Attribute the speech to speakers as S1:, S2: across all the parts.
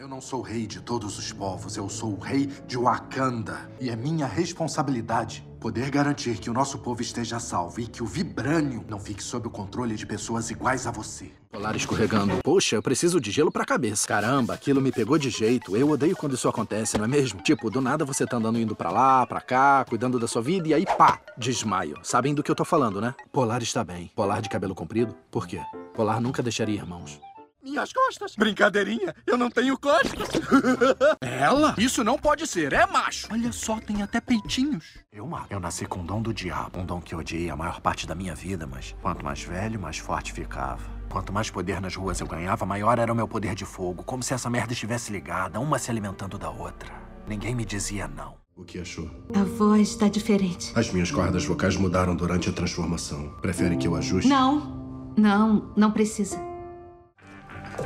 S1: Eu não sou o rei de todos os povos, eu sou o rei de Wakanda. E é minha responsabilidade poder garantir que o nosso povo esteja salvo e que o vibrânio não fique sob o controle de pessoas iguais a você.
S2: Polar escorregando. Poxa, eu preciso de gelo pra cabeça. Caramba, aquilo me pegou de jeito. Eu odeio quando isso acontece, não é mesmo? Tipo, do nada você tá andando indo pra lá, pra cá, cuidando da sua vida e aí pá, desmaio. Sabem do que eu tô falando, né? Polar está bem. Polar de cabelo comprido? Por quê? Polar nunca deixaria irmãos.
S1: Minhas costas. Brincadeirinha, eu não tenho costas.
S2: Ela? Isso não pode ser, é macho.
S1: Olha só, tem até peitinhos. Eu mato. Eu nasci com o dom do diabo, um dom que odiei a maior parte da minha vida, mas quanto mais velho, mais forte ficava. Quanto mais poder nas ruas eu ganhava, maior era o meu poder de fogo, como se essa merda estivesse ligada, uma se alimentando da outra. Ninguém me dizia não.
S3: O que achou?
S4: A voz está diferente.
S3: As minhas cordas vocais mudaram durante a transformação. Prefere que eu ajuste?
S4: Não, não, não precisa.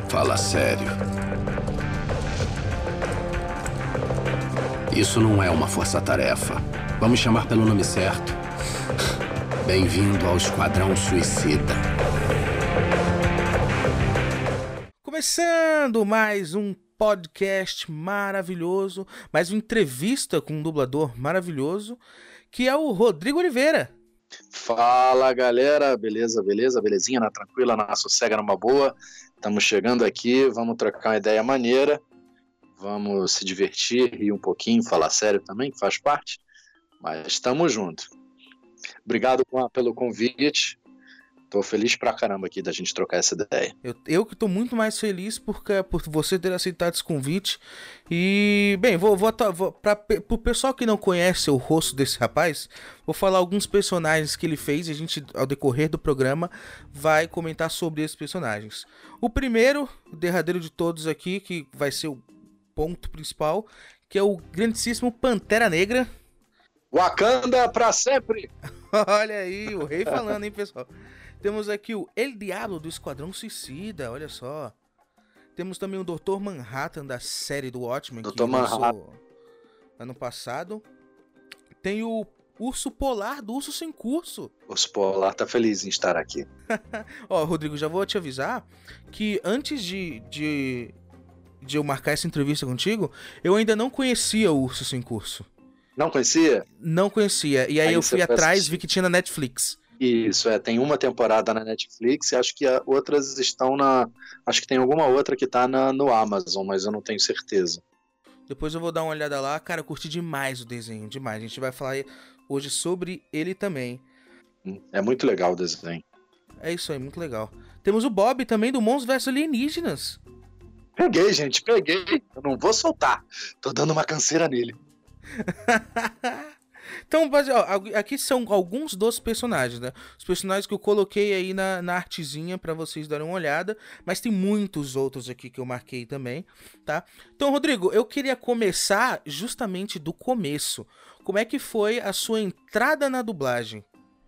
S5: Fala sério. Isso não é uma força-tarefa. Vamos chamar pelo nome certo. Bem-vindo ao Esquadrão Suicida.
S6: Começando mais um podcast maravilhoso, mais uma entrevista com um dublador maravilhoso, que é o Rodrigo Oliveira.
S7: Fala galera, beleza, beleza, belezinha, na tranquila, na sossega, numa boa. Estamos chegando aqui, vamos trocar uma ideia maneira, vamos se divertir, rir um pouquinho, falar sério também, que faz parte, mas estamos juntos. Obrigado pelo convite, Tô feliz pra caramba aqui da gente trocar essa ideia.
S6: Eu, eu que tô muito mais feliz porque, por você ter aceitado esse convite. E, bem, vou, vou, vou pra, pro pessoal que não conhece o rosto desse rapaz, vou falar alguns personagens que ele fez e a gente, ao decorrer do programa, vai comentar sobre esses personagens. O primeiro, o derradeiro de todos aqui, que vai ser o ponto principal, que é o grandíssimo Pantera Negra.
S7: Wakanda pra sempre!
S6: Olha aí, o rei falando, hein, pessoal. Temos aqui o El Diablo do Esquadrão Suicida, olha só. Temos também o Dr. Manhattan da série do Watchmen, Dr. que Manhattan. ano passado. Tem o Urso Polar do Urso Sem Curso.
S7: Urso Polar tá feliz em estar aqui.
S6: Ó, Rodrigo, já vou te avisar que antes de, de, de eu marcar essa entrevista contigo, eu ainda não conhecia o Urso Sem Curso.
S7: Não conhecia?
S6: Não conhecia. E aí, aí eu fui atrás, vi que tinha na Netflix.
S7: Isso, é, tem uma temporada na Netflix e acho que outras estão na. Acho que tem alguma outra que tá na, no Amazon, mas eu não tenho certeza.
S6: Depois eu vou dar uma olhada lá. Cara, eu curti demais o desenho, demais. A gente vai falar hoje sobre ele também.
S7: É muito legal o desenho.
S6: É isso aí, muito legal. Temos o Bob também do Monstros vs Alienígenas.
S7: Peguei, gente, peguei. Eu não vou soltar. Tô dando uma canseira nele.
S6: Então, aqui são alguns dos personagens, né? Os personagens que eu coloquei aí na, na artezinha para vocês darem uma olhada, mas tem muitos outros aqui que eu marquei também, tá? Então, Rodrigo, eu queria começar justamente do começo. Como é que foi a sua entrada na dublagem?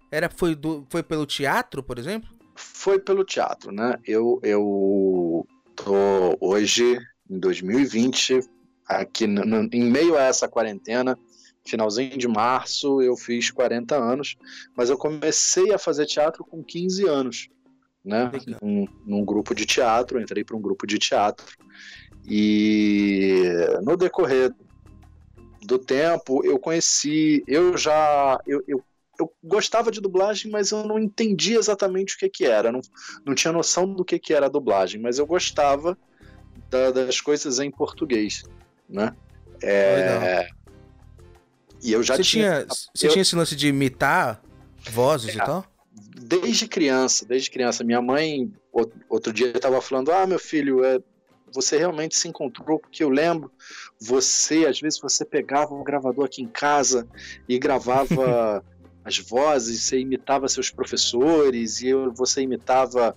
S6: Era foi do, foi pelo teatro, por exemplo?
S7: Foi pelo teatro, né? Eu eu tô hoje em 2020 aqui no, no, em meio a essa quarentena finalzinho de março eu fiz 40 anos, mas eu comecei a fazer teatro com 15 anos, né? Num, num grupo de teatro, entrei para um grupo de teatro e no decorrer do tempo eu conheci, eu já eu, eu, eu gostava de dublagem, mas eu não entendia exatamente o que que era, não, não tinha noção do que que era a dublagem, mas eu gostava da, das coisas em português, né? É, e eu já
S6: você
S7: tinha.
S6: tinha você eu... tinha esse lance de imitar vozes é, e tal?
S7: Desde criança, desde criança. Minha mãe, outro dia, estava falando: Ah, meu filho, é, você realmente se encontrou, porque eu lembro, você, às vezes, você pegava um gravador aqui em casa e gravava as vozes, você imitava seus professores, e eu, você imitava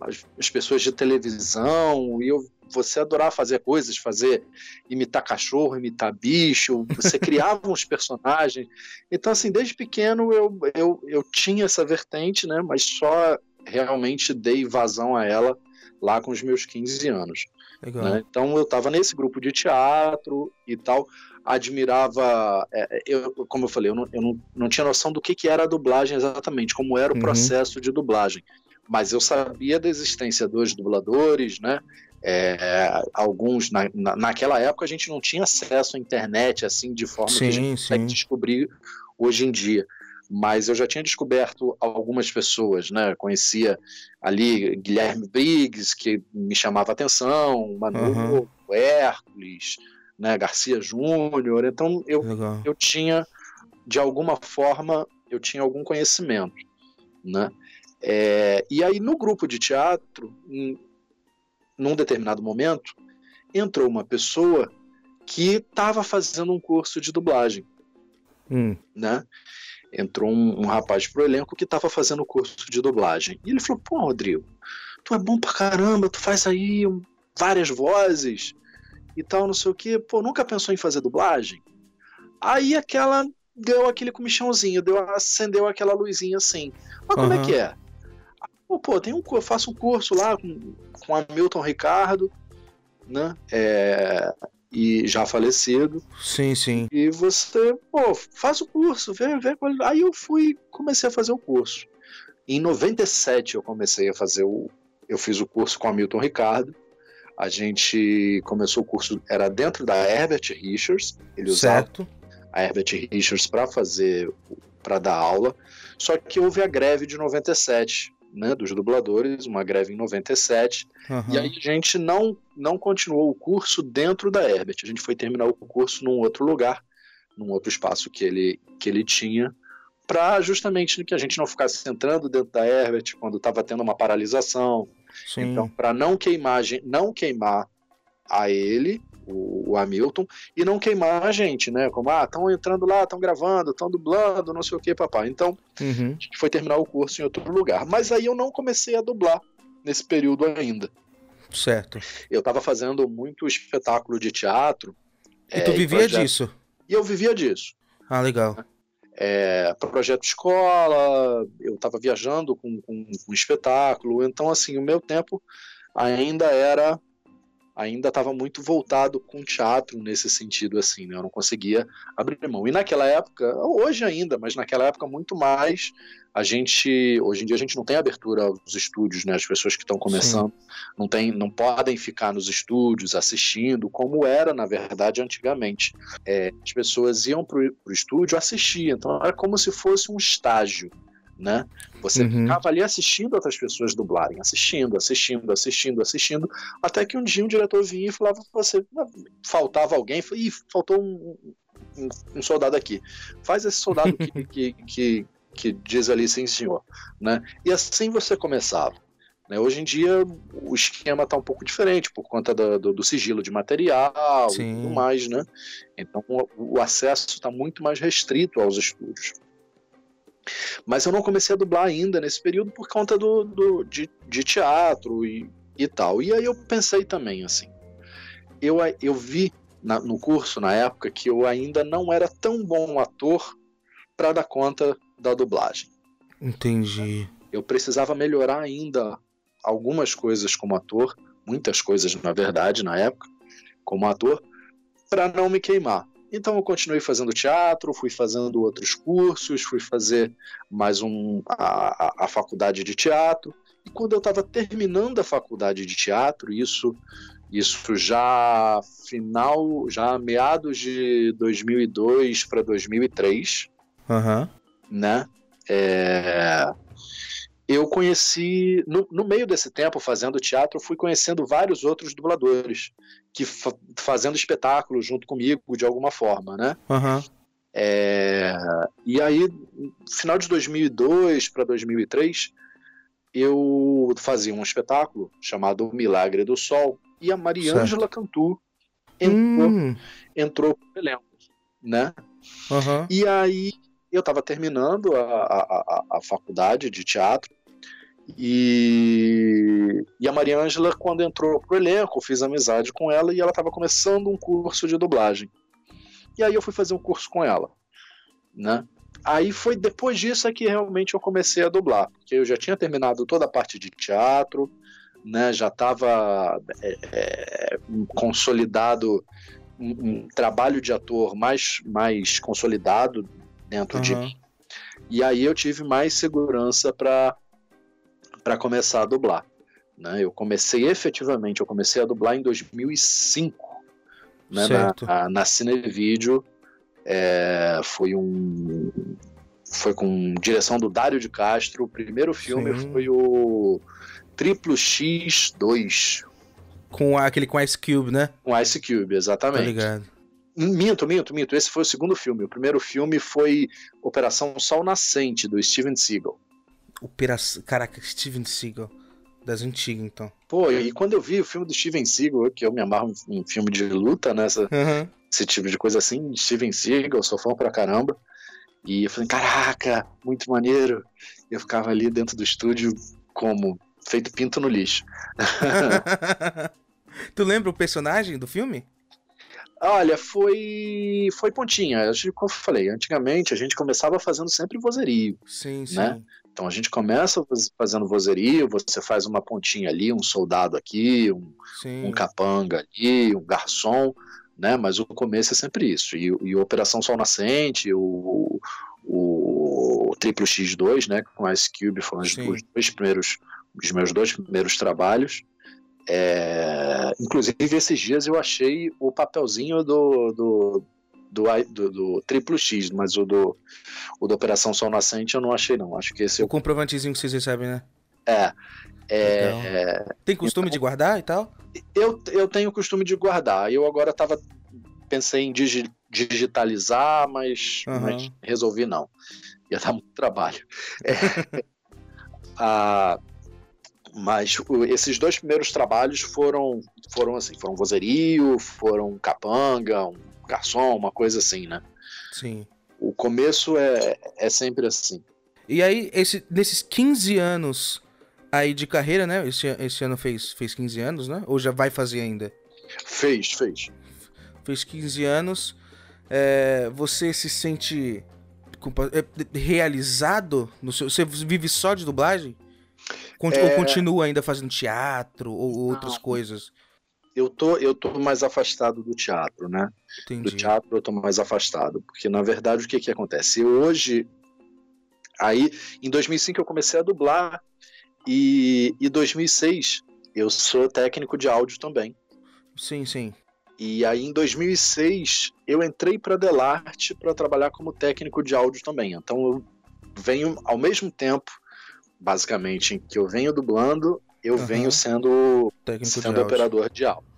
S7: as, as pessoas de televisão, e eu você adorava fazer coisas, fazer imitar cachorro, imitar bicho, você criava uns personagens. Então, assim, desde pequeno eu, eu, eu tinha essa vertente, né? Mas só realmente dei vazão a ela lá com os meus 15 anos. Né? Então eu estava nesse grupo de teatro e tal, admirava, é, eu, como eu falei, eu, não, eu não, não tinha noção do que, que era a dublagem exatamente, como era o uhum. processo de dublagem mas eu sabia da existência dos dubladores, né? É, alguns, na, na, naquela época, a gente não tinha acesso à internet assim de forma
S6: Sim,
S7: que a gente consegue descobrir hoje em dia. Mas eu já tinha descoberto algumas pessoas, né? Conhecia ali Guilherme Briggs, que me chamava atenção, Manu,
S6: Aham.
S7: Hércules, né? Garcia Júnior. Então eu,
S6: Legal.
S7: eu tinha, de alguma forma, eu tinha algum conhecimento, né? É, e aí no grupo de teatro, em- num determinado momento, entrou uma pessoa que estava fazendo um curso de dublagem,
S6: Hum,
S7: né? Entrou um, um rapaz pro elenco que estava fazendo o curso de dublagem. E ele falou: Pô, Rodrigo, tu é bom pra caramba, tu faz aí várias vozes e tal, não sei o quê. Pô, nunca pensou em fazer dublagem? Aí aquela deu aquele comichãozinho, deu, acendeu aquela luzinha assim. Mas como é que é? Pô, pô, tem um, eu faço um curso lá com, com a Milton Ricardo, né? É, e já falecido.
S6: sim, sim.
S7: E você, pô, faz o curso, vê, vê. Aí eu fui, comecei a fazer o curso. Em 97 eu comecei a fazer o. Eu fiz o curso com a Milton Ricardo. A gente começou o curso, era dentro da Herbert Richards. Ele usava
S6: Certo.
S7: a Herbert Richards para fazer, para dar aula. Só que houve a greve de 97, né, dos dubladores, uma greve em 97.
S6: Aham.
S7: E aí a gente não, não continuou o curso dentro da Herbert. A gente foi terminar o curso num outro lugar, num outro espaço que ele, que ele tinha, para justamente que a gente não ficasse entrando dentro da Herbert quando estava tendo uma paralisação.
S6: Sim.
S7: Então, para não queimar, não queimar a ele, o, o Hamilton, e não queimar a gente, né? Como, ah, estão entrando lá, estão gravando, estão dublando, não sei o que, papai. Então,
S6: Uhum.
S7: a gente foi terminar o curso em outro lugar. Mas aí eu não comecei a dublar nesse período ainda.
S6: Certo.
S7: Eu estava fazendo muito espetáculo de teatro.
S6: E
S7: é,
S6: tu vivia
S7: projeto-
S6: disso?
S7: E eu vivia disso.
S6: Ah, legal.
S7: É, projeto escola, eu estava viajando com, com, com espetáculo. Então, assim, o meu tempo ainda era. Ainda estava muito voltado com teatro nesse sentido, assim, né? Eu não conseguia abrir mão. E naquela época, hoje ainda, mas naquela época muito mais, a gente, hoje em dia a gente não tem abertura aos estúdios, né? As pessoas que estão começando não, tem, não podem ficar nos estúdios assistindo, como era, na verdade, antigamente. É, as pessoas iam para o estúdio assistir, então era como se fosse um estágio, né? Você
S6: Uhum.
S7: ficava ali assistindo outras pessoas dublarem, assistindo, assistindo, assistindo, assistindo, até que um dia um diretor vinha e falava pra você, faltava alguém, Ih, faltou um, um, um soldado aqui. Faz esse soldado que, que, que, que diz ali, sim senhor, né? E assim você começava. Né? Hoje em dia o esquema está um pouco diferente por conta do, do, do sigilo de material e
S6: Sim.
S7: tudo mais, né? Então o, o acesso está muito mais restrito aos estúdios. Mas eu não comecei a dublar ainda nesse período por conta do, do de, de teatro e, e tal. E aí eu pensei também assim, eu, eu vi na- no curso na época que eu ainda não era tão bom ator para dar conta da dublagem
S6: Entendi.
S7: eu precisava melhorar ainda algumas coisas como ator, muitas coisas na verdade na época, como ator, para não me queimar. Então eu continuei fazendo teatro, fui fazendo outros cursos, fui fazer mais um a, a, faculdade de teatro. E quando eu estava terminando a faculdade de teatro, isso isso já final, já meados de 2002 para 2003,
S6: Aham.
S7: né? É, eu conheci, no, no meio desse tempo fazendo teatro, eu fui conhecendo vários outros dubladores que fa- fazendo espetáculo junto comigo de alguma forma, né?
S6: Aham.
S7: É, e aí, no final de 2002 para 2003, eu fazia um espetáculo chamado O Milagre do Sol e a Mariângela Cantu entrou,
S6: Hum.
S7: entrou pro elenco, né?
S6: Aham.
S7: E aí eu estava terminando a, a, a, a faculdade de teatro e, e a Maria Ângela, quando entrou pro elenco, fiz amizade com ela e ela estava começando um curso de dublagem. E aí eu fui fazer um curso com ela, né? Aí foi depois disso é que realmente eu comecei a dublar, porque eu já tinha terminado toda a parte de teatro, né? Já estava consolidado um, um trabalho de ator mais, mais consolidado dentro de
S6: Aham.
S7: mim. E aí eu tive mais segurança para para começar a dublar, Né? Eu comecei efetivamente, eu comecei a dublar em 2005, né?
S6: Certo.
S7: Na, na Cinevídeo, é, foi um foi com direção do Dário de Castro. O primeiro filme
S6: Sim.
S7: foi o Triplo X2
S6: Com aquele com Ice Cube, né?
S7: com Ice Cube,
S6: Tá
S7: exatamente.
S6: ligado.
S7: Minto, minto, minto. Esse foi o segundo filme. O primeiro filme foi Operação Sol Nascente, do Steven Seagal.
S6: Operação. Caraca, Steven Seagal. Das antigas, então.
S7: Pô, e quando eu vi o filme do Steven Seagal, que eu me amarro em filme de luta, né? essa-
S6: Aham.
S7: esse tipo de coisa assim, Steven Seagal, sou fã pra caramba. E eu falei, caraca, muito maneiro. Eu ficava ali dentro do estúdio como feito pinto no lixo.
S6: tu lembra o personagem do filme?
S7: Olha, foi foi pontinha. Que, Como eu falei, antigamente a gente começava fazendo sempre vozerio.
S6: Sim, sim.
S7: Né? Então a gente começa faz- fazendo vozerio, você faz uma pontinha ali, um soldado aqui, um, um capanga ali, um garçom, né? Mas o começo é sempre isso. E, e o Operação Sol Nascente, o, o, Triplo X2, né? Com Ice Cube foram os dois primeiros, os meus dois primeiros trabalhos. É, inclusive esses dias eu achei o papelzinho do, do, do, do- do Triplo X, mas o do, o do Operação Sol Nascente eu não achei não. Acho que esse
S6: O
S7: eu,
S6: comprovantezinho que vocês recebem, né?
S7: é, é.
S6: Tem costume de guardar e tal?
S7: Eu, eu tenho costume de guardar. Eu agora tava. Pensei em digi- digitalizar, mas,
S6: Aham.
S7: mas resolvi não. Ia dar muito trabalho. É. Ah, mas esses dois primeiros trabalhos foram, foram assim, foram vozerio, foram capanga, um garçom, uma coisa assim, né?
S6: Sim.
S7: O começo é, é sempre assim.
S6: E aí, esse, nesses 15 anos aí de carreira, né? Esse, esse ano fez, fez 15 anos, né? Ou já vai fazer ainda?
S7: Fez, fez.
S6: Fez 15 anos. é, você se sente é, realizado? No seu, você vive só de dublagem? Ou
S7: É.
S6: continua ainda fazendo teatro ou outras
S7: Não.
S6: coisas?
S7: Eu tô, eu tô mais afastado do teatro, né? do
S6: Entendi.
S7: teatro eu tô mais afastado, porque na verdade o que que acontece? Hoje, aí em 2005 eu comecei a dublar e em 2006 eu sou técnico de áudio também.
S6: Sim, sim.
S7: E aí em 2006 eu entrei para Delarte para trabalhar como técnico de áudio também. Então eu venho ao mesmo tempo, basicamente, em que eu venho dublando, eu
S6: Aham.
S7: venho sendo
S6: Técnico de
S7: sendo
S6: áudio.
S7: operador de áudio.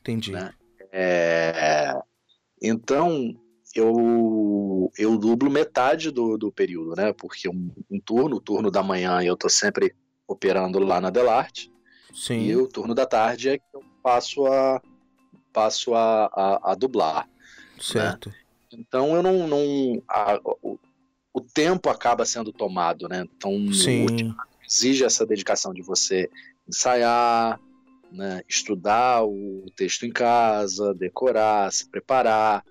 S6: Entendi.
S7: né? É, então, eu, eu dublo metade do, do período, né? Porque um, um turno, o turno da manhã eu tô sempre operando lá na Delarte,
S6: Sim.
S7: e o turno da tarde é que eu passo a, passo a, a, a dublar.
S6: Certo.
S7: Então, eu não. não a- o, o tempo acaba sendo tomado, né? Então, o
S6: Sim.
S7: exige essa dedicação de você ensaiar, né, estudar o texto em casa, decorar, se preparar,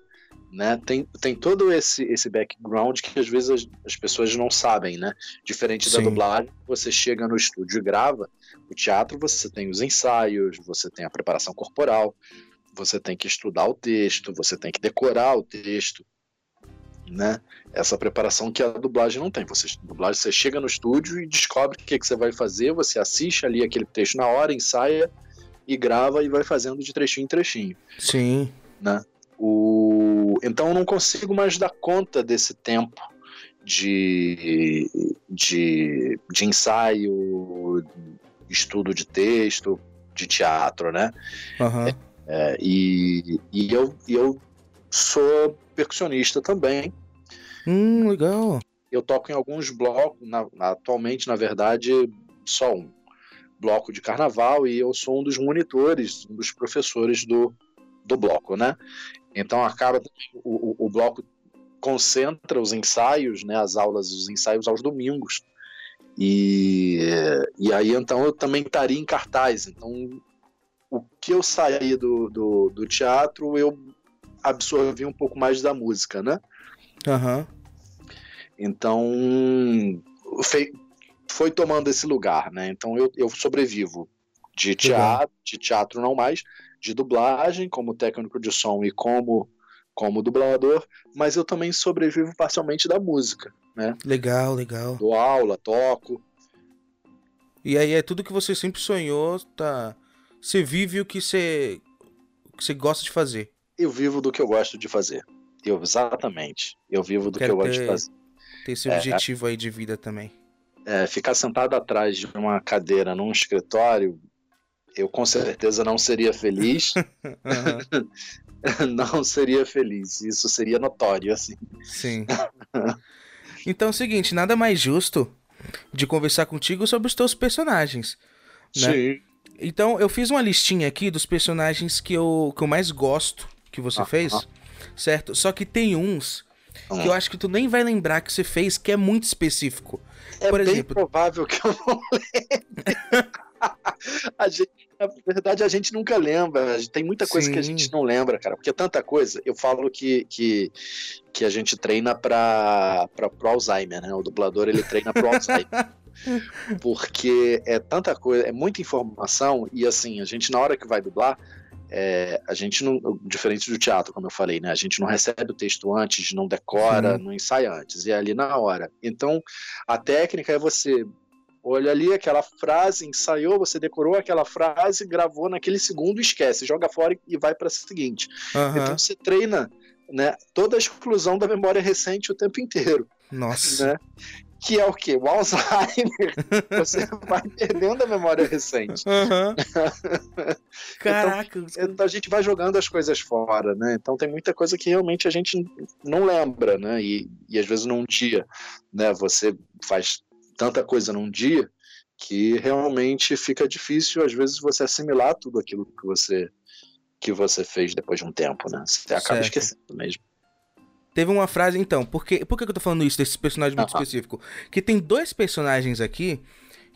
S7: né? Tem, tem todo esse, esse background que às vezes as, as pessoas não sabem, né? Diferente da
S6: Sim.
S7: dublagem, você chega no estúdio e grava. O teatro você tem os ensaios, você tem a preparação corporal, você tem que estudar o texto, você tem que decorar o texto, né? Essa preparação que a dublagem não tem. Você, dublagem, você chega no estúdio e descobre o que, que você vai fazer, você assiste ali aquele texto na hora, ensaia e grava e vai fazendo de trechinho em trechinho,
S6: Sim.
S7: né? O... Então eu não consigo mais dar conta desse tempo de, de, de ensaio, estudo de texto, de teatro, né?
S6: Aham.
S7: É, e e eu, e eu sou percussionista também.
S6: Hum, legal.
S7: Eu toco em alguns blocos, na- atualmente, na verdade, só um bloco de carnaval, e eu sou um dos monitores, um dos professores do, do bloco, né? Então acaba o, o, bloco concentra os ensaios, né, as aulas, os ensaios aos domingos. E, e aí então eu também estaria em cartaz. Então o que eu saí do, do, do teatro, eu absorvi um pouco mais da música, né?
S6: Aham.
S7: Então, fei- foi tomando esse lugar, né? Então eu, eu sobrevivo de teatro, de teatro não mais, de dublagem, como técnico de som e como, como dublador, mas eu também sobrevivo parcialmente da música, né?
S6: Legal, legal.
S7: Dou aula, toco.
S6: E aí é tudo que você sempre sonhou, tá? Você vive o que você, o que você gosta de fazer.
S7: Eu vivo do que eu gosto de fazer. Eu, exatamente. Eu vivo do
S6: Quero
S7: que eu gosto
S6: ter-
S7: de fazer.
S6: Ter esse
S7: É,
S6: objetivo aí de vida também.
S7: É, ficar sentado atrás de uma cadeira num escritório, eu com certeza não seria feliz.
S6: Aham,
S7: não seria feliz. Isso seria notório, assim.
S6: sim. Então é o seguinte, nada mais justo de conversar contigo sobre os teus personagens. Né?
S7: Sim.
S6: Então, eu fiz uma listinha aqui dos personagens que eu, que eu mais gosto que você fez, certo? Só que tem uns que eu acho que tu nem vai lembrar que você fez, que é muito específico.
S7: É
S6: Por
S7: bem
S6: exemplo-
S7: provável que eu não lembre. a gente, na verdade, a gente nunca lembra. Tem muita coisa que a
S6: Sim.
S7: gente não lembra, cara. Porque é tanta coisa. Eu falo que, que, que a gente treina para o Alzheimer, né? O dublador ele treina pro Alzheimer. Porque é tanta coisa, é muita informação. E assim, a gente, na hora que vai dublar, é, a gente não. Diferente do teatro, como eu falei, né? A gente não recebe o texto antes, não decora, não ensaia antes, é ali na hora. Então, a técnica é você olha ali aquela frase, ensaiou, você decorou aquela frase, gravou naquele segundo, esquece, joga fora e vai para a seguinte.
S6: Aham.
S7: Então você treina né, toda a exclusão da memória recente o tempo inteiro,
S6: Nossa.
S7: né? Que é o quê? O Alzheimer. Você vai perdendo a memória recente.
S6: Aham. Caraca.
S7: Então a gente vai jogando as coisas fora, né? Então tem muita coisa que realmente a gente não lembra, né? E, e às vezes num dia, né? Você faz tanta coisa num dia que realmente fica difícil às vezes você assimilar tudo aquilo que você que você fez depois de um tempo, né? Você acaba
S6: Certo.
S7: esquecendo mesmo.
S6: Teve uma frase, então, por que, por que eu tô falando isso desse personagem muito
S7: Aham.
S6: específico? Que tem dois personagens aqui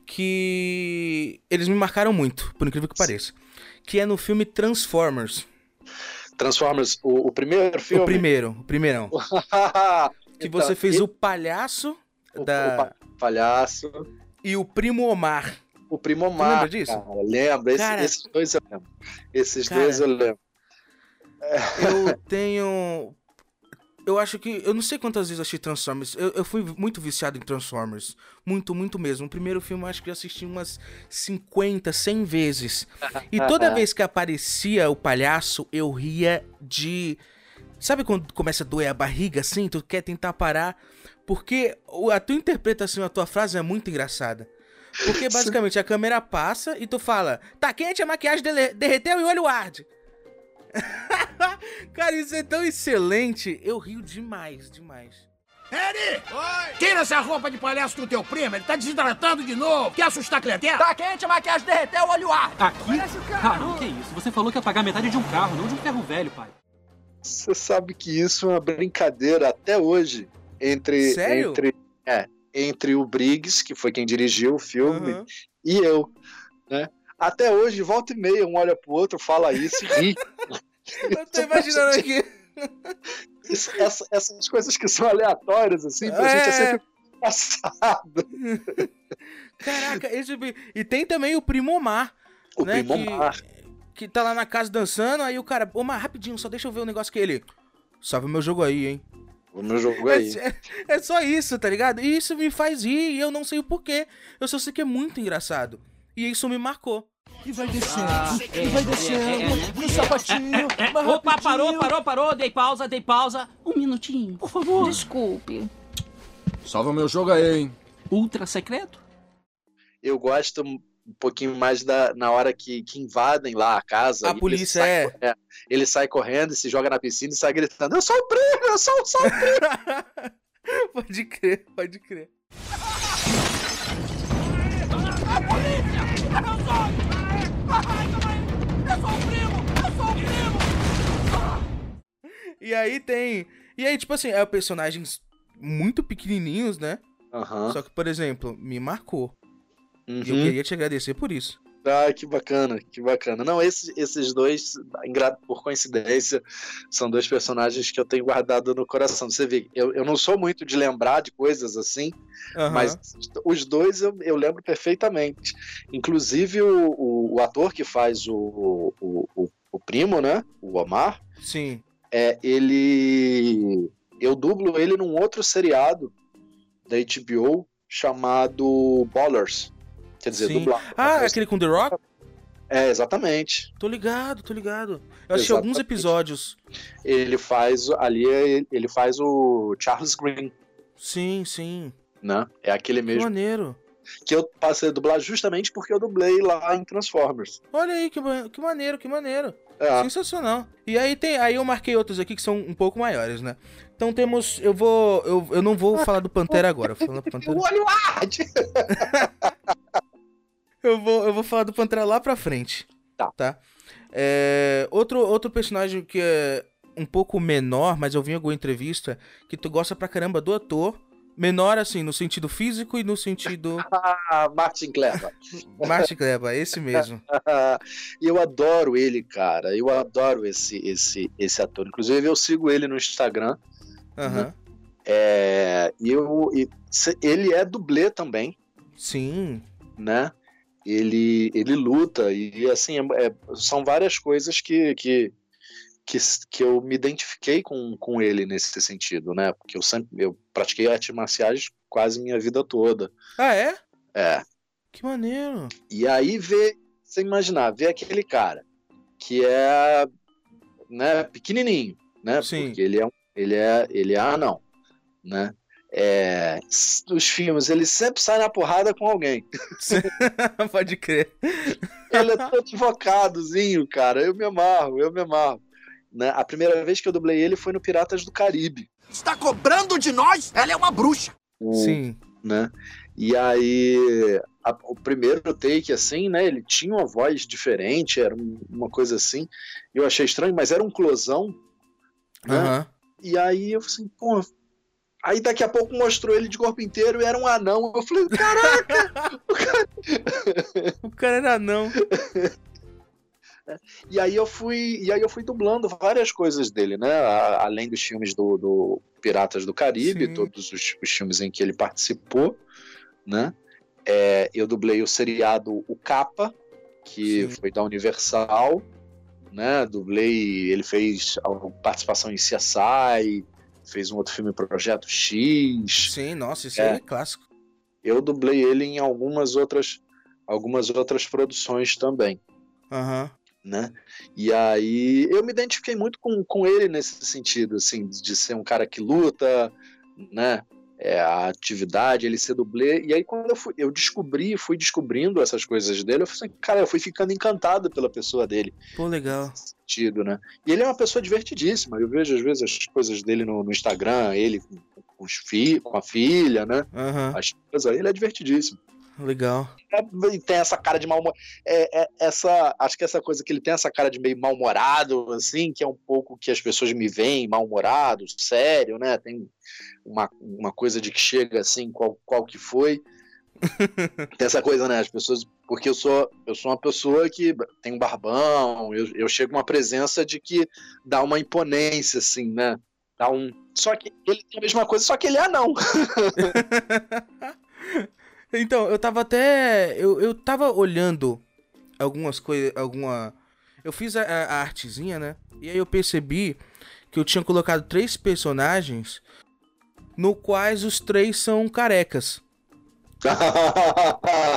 S6: que eles me marcaram muito, por incrível que pareça. Que é no filme Transformers.
S7: Transformers, o, o primeiro filme.
S6: O primeiro, o primeirão. Que
S7: Então,
S6: você fez
S7: e-
S6: o palhaço
S7: o,
S6: da...
S7: o pa- palhaço,
S6: e o primo Omar.
S7: o primo Omar.
S6: lembra disso?
S7: Cara. Esse-
S6: Cara-
S7: esses dois eu lembro. Esses
S6: Cara-
S7: dois eu lembro.
S6: Eu tenho. Eu acho que. Eu não sei quantas vezes assisti Transformers. Eu, eu fui muito viciado em Transformers. Muito, muito mesmo. O primeiro filme eu acho que eu assisti umas 50, 100 vezes. E toda vez que aparecia o palhaço, eu ria de. Sabe quando começa a doer a barriga assim? Tu quer tentar parar? Porque a tua interpretação, a tua frase é muito engraçada. Porque basicamente a câmera passa e tu fala: Tá quente, a maquiagem derreteu e o olho arde. Cara, isso é tão excelente. Eu rio demais, demais.
S8: Eri! Tira essa roupa de palhaço do teu primo, ele tá desidratando de novo. Quer assustar a clientela?
S9: Tá quente, a maquiagem derreteu, olho ar.
S10: Aqui? Ah, não, que isso? Você falou que ia pagar metade de um carro, não de um ferro velho, pai.
S7: Você sabe que isso é uma brincadeira até hoje entre
S6: Sério?
S7: entre é, entre o Briggs, que foi quem dirigiu o filme,
S6: Aham.
S7: e eu, né? Até hoje, volta e meia, um olha pro outro, fala isso e ri.
S6: Eu tô imaginando aqui.
S7: Isso- essa- essas coisas que são aleatórias, assim, pra
S6: É.
S7: gente é sempre passado.
S6: Caraca, esse. E tem também o Primo Omar.
S7: O
S6: né,
S7: primo
S6: que,
S7: Omar.
S6: que tá lá na casa dançando, aí o cara. Omar, rapidinho, só deixa eu ver o negócio que ele. Salve meu jogo aí, hein?
S7: O meu jogo
S6: É,
S7: aí.
S6: é- é só isso, tá ligado? E isso me faz rir e eu não sei o porquê. Eu só sei que é muito engraçado. E isso me marcou.
S9: E vai descendo, e vai descendo, no sapatinho, mas
S10: Opa,
S9: rapidinho.
S10: parou, parou, parou. Dei pausa, dei pausa. Um minutinho, por favor.
S11: Desculpe.
S2: Salva meu jogo aí, hein?
S10: Ultra secreto?
S7: Eu gosto um pouquinho mais da, na hora que, que invadem lá a casa.
S6: A
S7: e ele
S6: polícia
S7: sai
S6: é.
S7: Ele sai correndo e se joga na piscina e sai gritando: Eu sou o primo, eu sou, sou o primo.
S6: pode crer, pode crer. E aí tem. E aí, tipo assim, é personagens muito pequenininhos, né?
S7: Aham.
S6: Só que, por exemplo, me marcou. E eu
S7: Uhum.
S6: queria te agradecer por isso.
S7: Ah, que bacana, que bacana. Não, esses, esses dois, por coincidência, são dois personagens que eu tenho guardado no coração. Você vê, eu, eu não sou muito de lembrar de coisas assim,
S6: Aham.
S7: mas os dois eu, eu lembro perfeitamente. Inclusive o, o, o ator que faz o, o, o, o primo, né? O Omar,
S6: Sim.
S7: é, ele. Eu dublo ele num outro seriado da HBO chamado Ballers. Quer dizer,
S6: Sim.
S7: dublar.
S6: Ah, aquele com The Rock?
S7: É, exatamente.
S6: Tô ligado, tô ligado. Eu assisti alguns episódios.
S7: Ele faz ali, é- ele faz o Charles Green,
S6: Sim, sim.
S7: né? É aquele
S6: Que
S7: mesmo
S6: maneiro.
S7: que eu passei a dublar justamente porque eu dublei lá em Transformers.
S6: Olha aí, que, que maneiro, que maneiro.
S7: É.
S6: Sensacional. E aí tem. Aí eu marquei outros aqui que são um pouco maiores, né? Então temos. Eu vou. Eu, eu não vou falar do Pantera agora. eu vou falar do Pantera.
S7: O olho arde!
S6: Eu vou, eu vou falar do Pantera lá pra frente.
S7: Tá.
S6: É, outro, outro personagem que é um pouco menor, mas eu vi em alguma entrevista, que tu gosta pra caramba do ator. Menor, assim, no sentido físico e no sentido.
S7: Ah, Martin Clever.
S6: Martin Kleba, esse mesmo.
S7: Eu adoro ele, cara. Eu adoro esse, esse, esse ator. Inclusive, eu sigo ele no Instagram.
S6: Aham.
S7: É, e eu, ele é dublê também,
S6: Sim.
S7: né? Ele, ele luta e assim é- é- são várias coisas que, que, que, que eu me identifiquei com, com ele nesse sentido, né? Porque eu sempre eu pratiquei artes marciais quase minha vida toda.
S6: Ah, é?
S7: É.
S6: Que maneiro.
S7: E aí ver, você imaginar, ver aquele cara que é né, pequenininho, né?
S6: Sim.
S7: Porque ele é ele é ele é anão, né? É, s- os filmes, ele sempre sai na porrada com alguém.
S6: Pode crer.
S7: Ele é todo invocadozinho, cara. Eu me amarro, eu me amarro. Né? A primeira vez que eu dublei ele foi no Piratas do Caribe.
S8: Está cobrando de nós? Ela é uma bruxa.
S6: Sim.
S7: né? E aí, a- o primeiro take, assim, né? Ele tinha uma voz diferente, era um- uma coisa assim. Eu achei estranho, mas era um closão. Né?
S6: Aham.
S7: E aí eu falei assim, pô. Aí daqui a pouco mostrou ele de corpo inteiro e era um anão. Eu falei, caraca!
S6: O cara era não.
S7: E aí eu fui, e aí eu fui dublando várias coisas dele, né? Além dos filmes do, do Piratas do Caribe,
S6: Sim.
S7: todos os, os filmes em que ele participou, né? É, eu dublei o seriado O Capa, que
S6: Sim.
S7: foi da Universal, né? Dublei, ele fez participação em CSI, fez um outro filme Projeto X.
S6: Sim, nossa, isso
S7: É.
S6: aí é clássico.
S7: Eu dublei ele em algumas outras, algumas outras produções também
S6: Aham.
S7: né? E aí eu me identifiquei muito com, com ele nesse sentido, assim, de ser um cara que luta, né? É, a atividade, ele ser dublê. E aí quando eu, fui, eu descobri, fui descobrindo essas coisas dele, eu falei assim, cara, eu fui ficando encantado pela pessoa dele,
S6: Pô, legal.
S7: sentido, né? E ele é uma pessoa divertidíssima. Eu vejo às vezes as coisas dele no, no Instagram, ele com, com, os fi, com a filha, né?
S6: Aham.
S7: As coisas, ele é divertidíssimo.
S6: Legal.
S7: É, e tem essa cara de mal é, é, essa acho que essa coisa que ele tem essa cara de meio mal-humorado assim que é um pouco que as pessoas me veem mal-humorado sério né? Tem uma, uma coisa de que chega assim qual, qual que foi. Tem essa coisa né? As pessoas porque eu sou eu sou uma pessoa que tem um barbão eu, eu chego uma presença de que dá uma imponência assim né? Dá um só que ele tem a mesma coisa só que ele é não
S6: Então, eu tava até. Eu, eu tava olhando algumas coisas. Alguma. Eu fiz a, a- artezinha, né? E aí eu percebi que eu tinha colocado três personagens. No quais os três são carecas.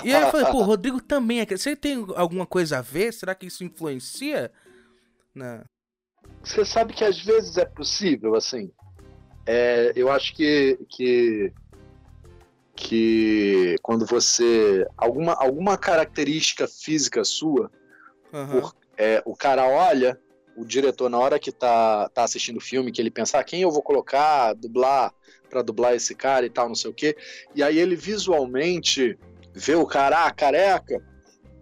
S6: E aí eu falei, pô, Rodrigo também é. careca. Você tem alguma coisa a ver? Será que isso influencia? Na...
S7: Você sabe que às vezes é possível, assim. É, eu acho que, que que quando você alguma alguma característica física sua,
S6: Aham.
S7: por- é, o cara olha, o diretor na hora que tá, tá assistindo o filme, que ele pensa, ah, quem eu vou colocar, dublar para dublar esse cara e tal, não sei o quê, e aí ele visualmente vê o cara ah, careca,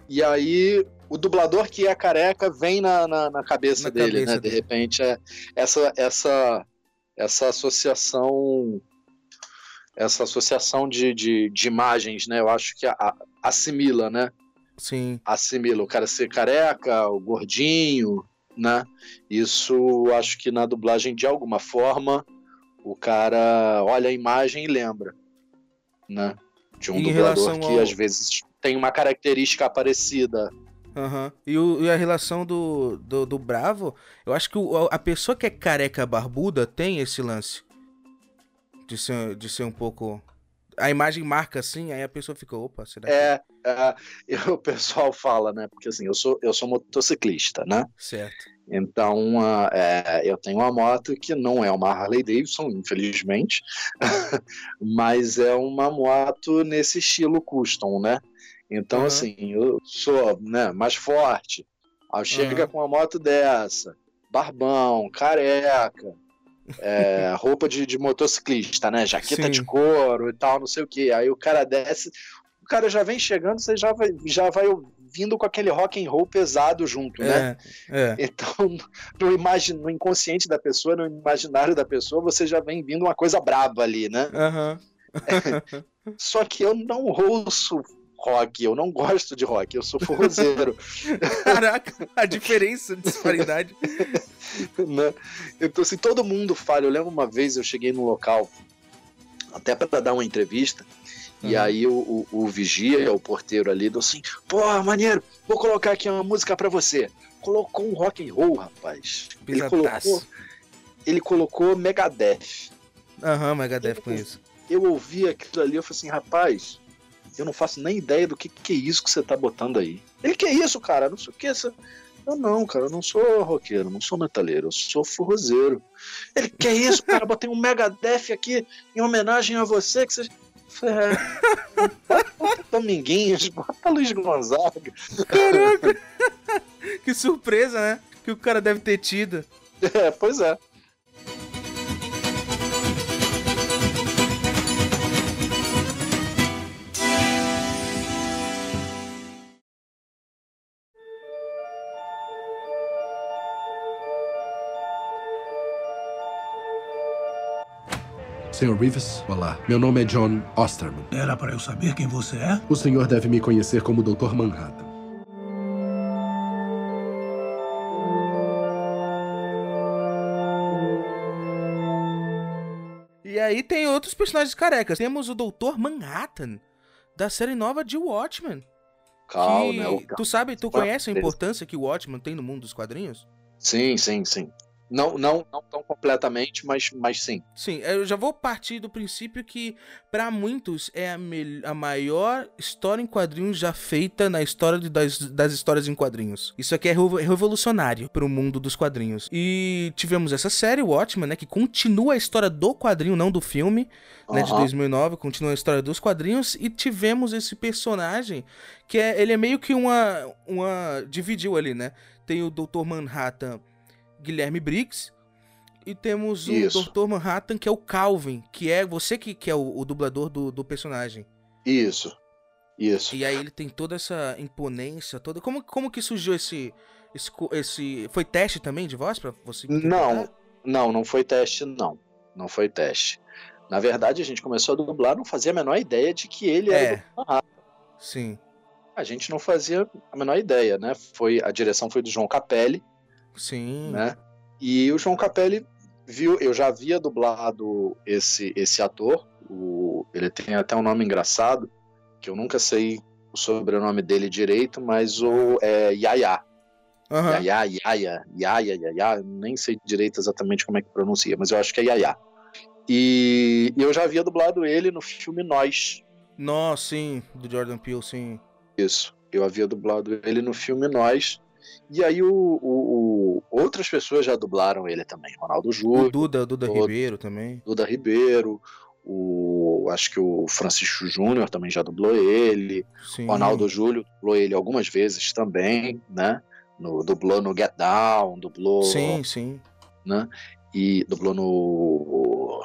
S7: e aí o dublador que é careca vem na, na, na cabeça
S6: Na
S7: dele,
S6: cabeça
S7: né? De
S6: dele.
S7: repente é essa essa essa associação essa associação de, de, de imagens, né? Eu acho que a- a- assimila, né?
S6: Sim.
S7: Assimila o cara ser careca, o gordinho, né? Isso eu acho que na dublagem, de alguma forma, o cara olha a imagem e lembra, né? De um
S6: Em
S7: dublador que
S6: ao-
S7: às vezes tem uma característica parecida.
S6: Aham. E, o- e a relação do, do, do Bravo, eu acho que o- a pessoa que é careca barbuda tem esse lance. De ser, de ser um pouco. A imagem marca assim, aí a pessoa fica, opa, será que.
S7: É, é, o pessoal fala, né? Porque assim, eu sou, eu sou motociclista, né?
S6: Certo.
S7: Então, ah, é, eu tenho uma moto que não é uma Harley Davidson, infelizmente, mas é uma moto nesse estilo custom, né? Então,
S6: Aham.
S7: assim, eu sou né, mais forte. Aí chega
S6: Aham.
S7: com uma moto dessa, barbão, careca, é, roupa de, de motociclista, né? Jaqueta
S6: Sim.
S7: de couro e tal, não sei o quê. Aí o cara desce, o cara já vem chegando, você já vai, já vai vindo com aquele rock and roll pesado junto, né?
S6: É, é.
S7: Então, no, imagi- no inconsciente da pessoa, no imaginário da pessoa, você já vem vindo uma coisa braba ali, né?
S6: Aham.
S7: Só que eu não ouço rock, eu não gosto de rock, eu sou forrozeiro.
S6: Caraca, a diferença, a disparidade.
S7: né? Então, assim, todo mundo fala. Eu lembro uma vez eu cheguei num local, até para dar uma entrevista, e
S6: Uhum.
S7: aí o, o, o vigia, o porteiro ali, deu assim: Porra, maneiro, vou colocar aqui uma música para você. Colocou um rock and roll, rapaz. Ele colocou, ele colocou Megadeth.
S6: Aham, Megadeth com isso.
S7: Eu ouvi aquilo ali, eu falei assim: rapaz, eu não faço nem ideia do que, que é isso que você tá botando aí. Ele, que é isso, cara? Não sei o que. Você... Eu não, cara, eu não sou roqueiro, não sou metaleiro, eu sou forrozeiro. Ele, que é isso, cara? Botei um Megadeth aqui em homenagem a você, que você. É, bota Dominguinhos, bota Luiz Gonzaga.
S6: Caraca! que surpresa, né? Que o cara deve ter tido.
S7: É, pois é.
S3: Senhor Rivers, olá. Meu nome é John Osterman.
S8: Era para eu saber quem você é?
S3: O senhor deve me conhecer como Dr. Manhattan.
S6: E aí tem outros personagens carecas. Temos o Doutor Manhattan, da série nova de Watchmen.
S7: Calma, né? o-
S6: Tu sabe, tu conhece a importância que o Watchmen tem no mundo dos quadrinhos?
S7: Sim, sim, sim. Não, não, não tão completamente, mas, mas sim.
S6: Sim, eu já vou partir do princípio que, pra muitos, é a, a maior história em quadrinhos já feita na história de- das, das histórias em quadrinhos. Isso aqui é revo- revolucionário pro mundo dos quadrinhos. E tivemos essa série, Watchmen, né, que continua a história do quadrinho, não do filme, né, de
S7: Aham.
S6: 2009, continua a história dos quadrinhos, e tivemos esse personagem que é, ele é meio que uma, uma, dividiu ali, né, tem o Dr. Manhattan Guilherme Briggs, e temos o
S7: Isso.
S6: Dr. Manhattan, que é o Calvin, que é você que, que é o, o dublador do, do personagem.
S7: Isso. Isso.
S6: E aí ele tem toda essa imponência, toda. Como, como que surgiu esse, esse. esse foi teste também de voz pra você?
S7: Não, não, não foi teste, não. Não foi teste. Na verdade, a gente começou a dublar, não fazia a menor ideia de que ele
S6: É.
S7: era do Manhattan.
S6: Sim,
S7: A gente não fazia a menor ideia, né? Foi, a direção foi do João Capelli,
S6: sim.
S7: né? E o João Capelli viu, eu já havia dublado esse, esse ator, o, ele tem até um nome engraçado, que eu nunca sei o sobrenome dele direito, mas o é Yaya.
S6: Aham.
S7: Yaya, Yaya, Yaya, Yaya, nem sei direito exatamente como é que pronuncia, mas eu acho que é Yaya. E eu já havia dublado ele no filme Nós.
S6: Nossa, sim, do Jordan Peele, sim.
S7: Isso. Eu havia dublado ele no filme Nós. E aí o, o- o- outras pessoas já dublaram ele também. Ronaldo
S6: O
S7: Júlio,
S6: Duda, o Duda
S7: todo.
S6: Ribeiro também.
S7: Duda Ribeiro, o acho que o Francisco Júnior também já dublou ele.
S6: Sim.
S7: Ronaldo Júlio dublou ele algumas vezes também, né? No, dublou no Get Down, dublou,
S6: Sim, sim.
S7: né? E dublou no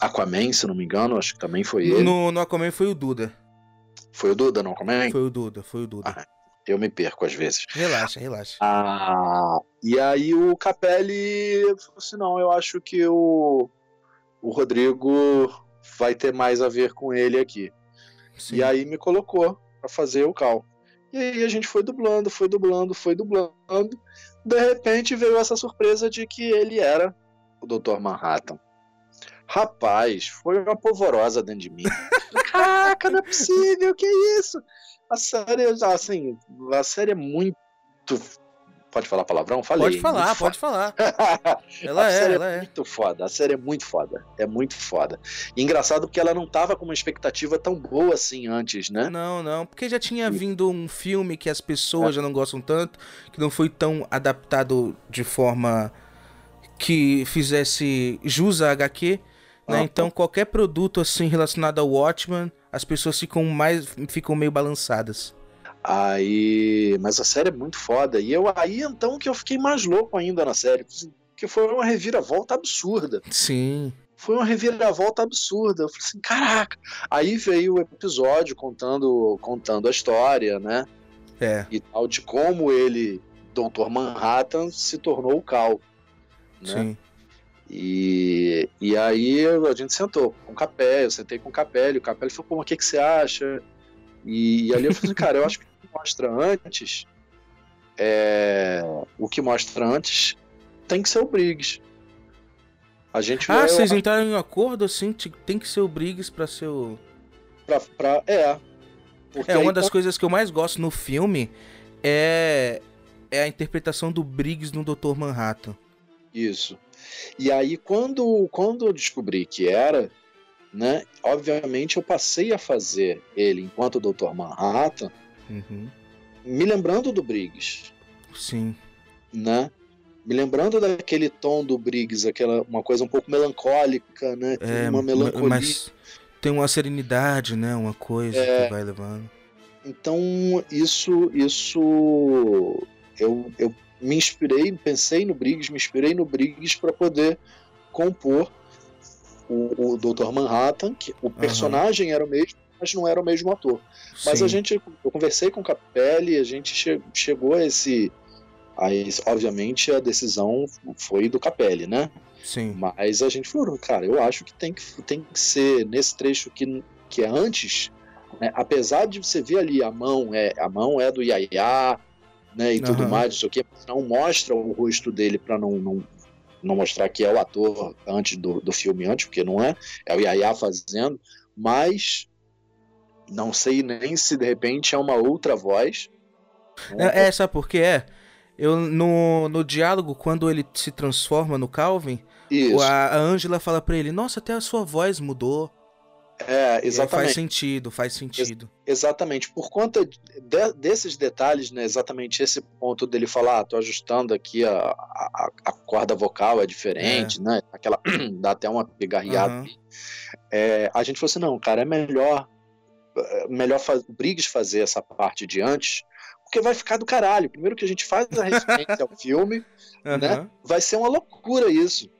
S7: Aquaman, se não me engano, acho que também foi ele.
S6: No, no Aquaman foi o Duda.
S7: Foi o Duda no Aquaman?
S6: Foi o Duda, foi o Duda.
S7: Ah. Eu me perco às vezes.
S6: Relaxa, relaxa.
S7: Ah, e aí o Capelli falou assim: não, eu acho que o, o Rodrigo vai ter mais a ver com ele aqui.
S6: Sim.
S7: E aí me colocou pra fazer o Cal. E aí a gente foi dublando, foi dublando, foi dublando. De repente veio essa surpresa de que ele era o Dr. Manhattan. Rapaz, foi uma polvorosa dentro de mim. Caraca, não é possível, que isso? A série, assim, a série é muito Pode falar palavrão? Falei.
S6: Pode falar, pode falar. Ela
S7: a
S6: é,
S7: série
S6: ela é.
S7: muito foda. A série é muito foda. É muito foda. E engraçado porque ela não tava com uma expectativa tão boa assim antes, né?
S6: Não, não, porque já tinha vindo um filme que as pessoas já não gostam tanto, que não foi tão adaptado de forma que fizesse jus à HQ, né?
S7: Ah,
S6: Então qualquer produto assim relacionado ao Watchman, as pessoas ficam mais ficam meio balançadas.
S7: Aí. Mas a série é muito foda. E eu aí então que eu fiquei mais louco ainda na série. Que foi uma reviravolta absurda.
S6: Sim.
S7: Foi uma reviravolta absurda. Eu falei assim, caraca. Aí veio o episódio contando, contando a história, né?
S6: É.
S7: E tal, de como ele, Dr. Manhattan, se tornou o Cal. Né?
S6: Sim.
S7: E, e aí a gente sentou com o Capelli, eu sentei com o Capelli, o Capelli falou, pô, mas o que, que você acha? E, e ali eu falei, cara, eu acho que o que mostra antes é, o que mostra antes tem que ser o Briggs. A gente
S6: Ah,
S7: vai-
S6: vocês entraram em um acordo assim, tem que ser o Briggs pra ser o
S7: pra, pra- é. Porque
S6: É uma das
S7: tá-
S6: coisas que eu mais gosto no filme é é a interpretação do Briggs no Dr. Manhattan.
S7: Isso. E aí, quando, quando eu descobri que era, né, obviamente eu passei a fazer ele enquanto Dr. Manhattan,
S6: Uhum.
S7: me lembrando do Briggs,
S6: Sim.
S7: né? Me lembrando daquele tom do Briggs, aquela uma coisa um pouco melancólica, né? Tem
S6: É,
S7: uma
S6: ma-
S7: melancolia.
S6: mas tem uma serenidade, né? Uma coisa
S7: É.
S6: que vai levando.
S7: Então, isso, isso eu, eu me inspirei, pensei no Briggs, me inspirei no Briggs para poder compor o, o Dr. Manhattan, que o personagem era o mesmo, mas não era o mesmo ator. Mas
S6: Sim.
S7: a gente, eu conversei com o Capelli, a gente che- chegou a esse, a esse- obviamente a decisão foi do Capelli, né?
S6: Sim.
S7: Mas a gente falou, cara, eu acho que tem que, tem que ser nesse trecho que, que é antes, né? apesar de você ver ali a mão é a mão é do Yaya, né, e tudo
S6: Aham.
S7: mais, isso aqui não mostra o rosto dele para não, não não mostrar que é o ator antes do, do filme antes, porque não é, é o Yaya fazendo, mas não sei nem se de repente é uma outra voz. né?
S6: É, é, sabe por que é? Eu, no, no diálogo, quando ele se transforma no Calvin,
S7: Isso.
S6: a a Angela fala pra ele, nossa, até a sua voz mudou.
S7: É,
S6: aí
S7: exatamente.
S6: Faz sentido, faz sentido.
S7: Exatamente, por conta de- desses detalhes, né, exatamente esse ponto dele falar, ah, tô ajustando aqui a, a, a corda vocal é diferente, né, aquela, dá até uma pigarreada.
S6: Aham.
S7: É, a gente falou assim, não, cara, é melhor, é melhor faz, o Briggs fazer essa parte de antes, porque vai ficar do caralho. Primeiro que a gente faz a referência ao filme, né,
S6: Aham.
S7: vai ser uma loucura isso.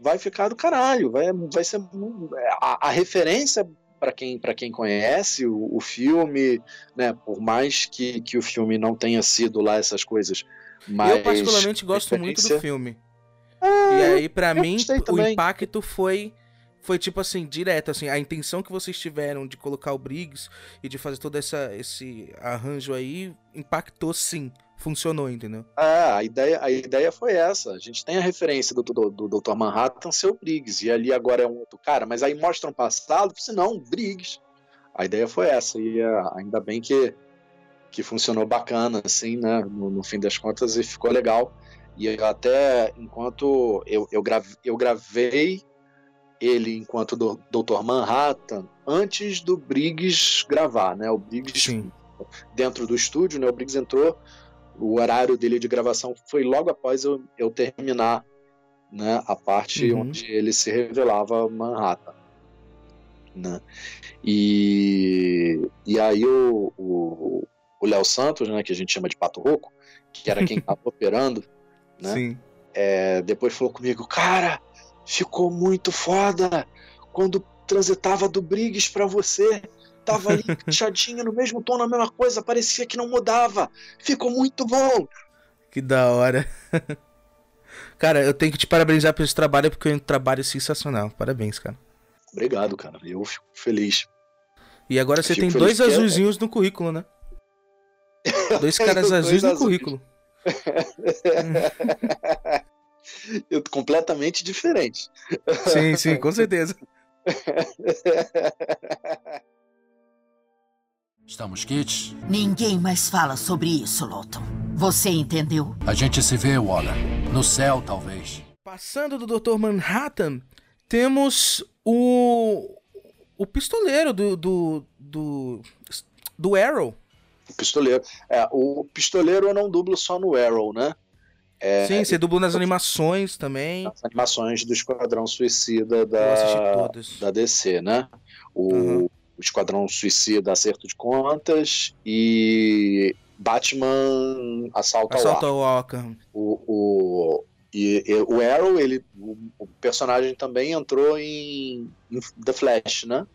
S7: Vai ficar do caralho, vai, vai ser mu- a, a referência para quem para quem conhece o, o filme, né, por mais que, que o filme não tenha sido lá essas coisas, mas
S6: eu particularmente gosto muito do filme.
S7: Ah,
S6: e aí,
S7: eu
S6: mim, o
S7: também.
S6: impacto foi. Foi tipo assim, direto, assim, a intenção que vocês tiveram de colocar o Briggs e de fazer todo essa, esse arranjo aí impactou sim. Funcionou, entendeu?
S7: Ah, a ideia, a ideia foi essa. A gente tem a referência do, do, do Dr. Manhattan ser o Briggs, e ali agora é um outro cara, mas aí mostra um passado, se não, Briggs. A ideia foi essa, e ah, ainda bem que, que funcionou bacana, assim, né, no, no fim das contas, e ficou legal. E eu até, enquanto eu, eu, grave, eu gravei ele enquanto do, Dr. Manhattan, antes do Briggs gravar, né, o Briggs
S6: Sim.
S7: dentro do estúdio, né, o Briggs entrou o horário dele de gravação foi logo após eu, eu terminar né, a parte
S6: Uhum.
S7: onde ele se revelava Manhattan. Né? E, e aí o, o, o Léo Santos, né, que a gente chama de Pato Roco, que era quem estava operando, né,
S6: Sim.
S7: é, depois falou comigo, cara, ficou muito foda quando transitava do Briggs pra você. Tava ali encaixadinho no mesmo tom, na mesma coisa, parecia que não mudava. Ficou muito bom.
S6: Que da hora. cara, eu tenho que te parabenizar pelo trabalho, porque é um trabalho sensacional. Parabéns, cara.
S7: Obrigado, cara. Eu fico feliz.
S6: E agora você tem dois
S7: é-
S6: azulzinhos no currículo, né? Dois caras
S7: dois
S6: azuis no
S7: azuis.
S6: currículo.
S7: Eu completamente diferente.
S6: Sim, sim, com certeza.
S1: Estamos quites?
S11: Ninguém mais fala sobre isso, Lawton. Você entendeu?
S5: A gente se vê, Waller. No céu, talvez.
S6: Passando do Dr. Manhattan, temos o. O pistoleiro do. do. do, do Arrow.
S7: O pistoleiro. É, o pistoleiro eu não dublo só no Arrow, né? É,
S6: Sim, você dublou nas animações também.
S7: As animações do Esquadrão Suicida da, da DC, né? O, uhum. O Esquadrão Suicida Acerto de Contas e Batman Assalto,
S6: Assalto ao Arkham.
S7: O, o, e, e, o Arrow, ele, o, o, personagem também entrou em, em The Flash, né?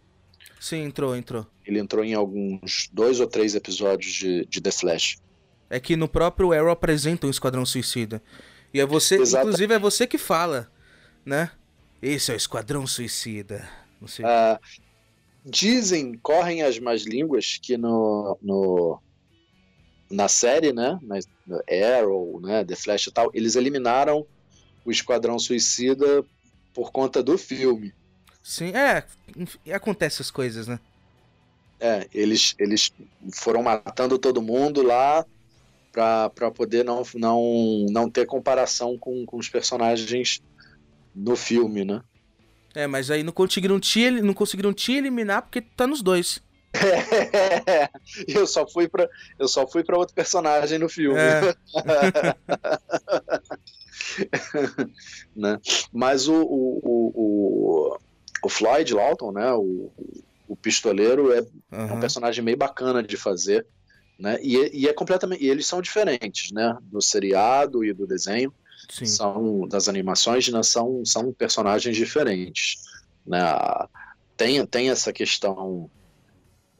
S6: Sim, entrou, entrou.
S7: Ele entrou em alguns dois ou três episódios de, de The Flash.
S6: É que no próprio Arrow apresenta um Esquadrão Suicida. E é você, Exato. inclusive, é você que fala, né? Esse é o Esquadrão Suicida. Não sei.
S7: Ah, dizem, correm as más línguas que no, no na série, né? Na, Arrow, né? The Flash e tal, eles eliminaram o Esquadrão Suicida por conta do filme.
S6: Sim, é. Acontece essas coisas, né?
S7: É, eles, eles foram matando todo mundo lá para poder não, não, não ter comparação com, com os personagens no filme, né?
S6: É, mas aí não conseguiram te, não conseguiram te eliminar porque tá nos dois.
S7: É, eu só fui para eu só fui para outro personagem no filme. É. né? Mas o, o, o, o, Floyd Lawton, né? O, o pistoleiro é, uhum. um personagem meio bacana de fazer né? E, e é completamente, e eles são diferentes, né? Do seriado e do desenho, Sim. são das animações, né? São são personagens diferentes, né? Tem tem essa questão,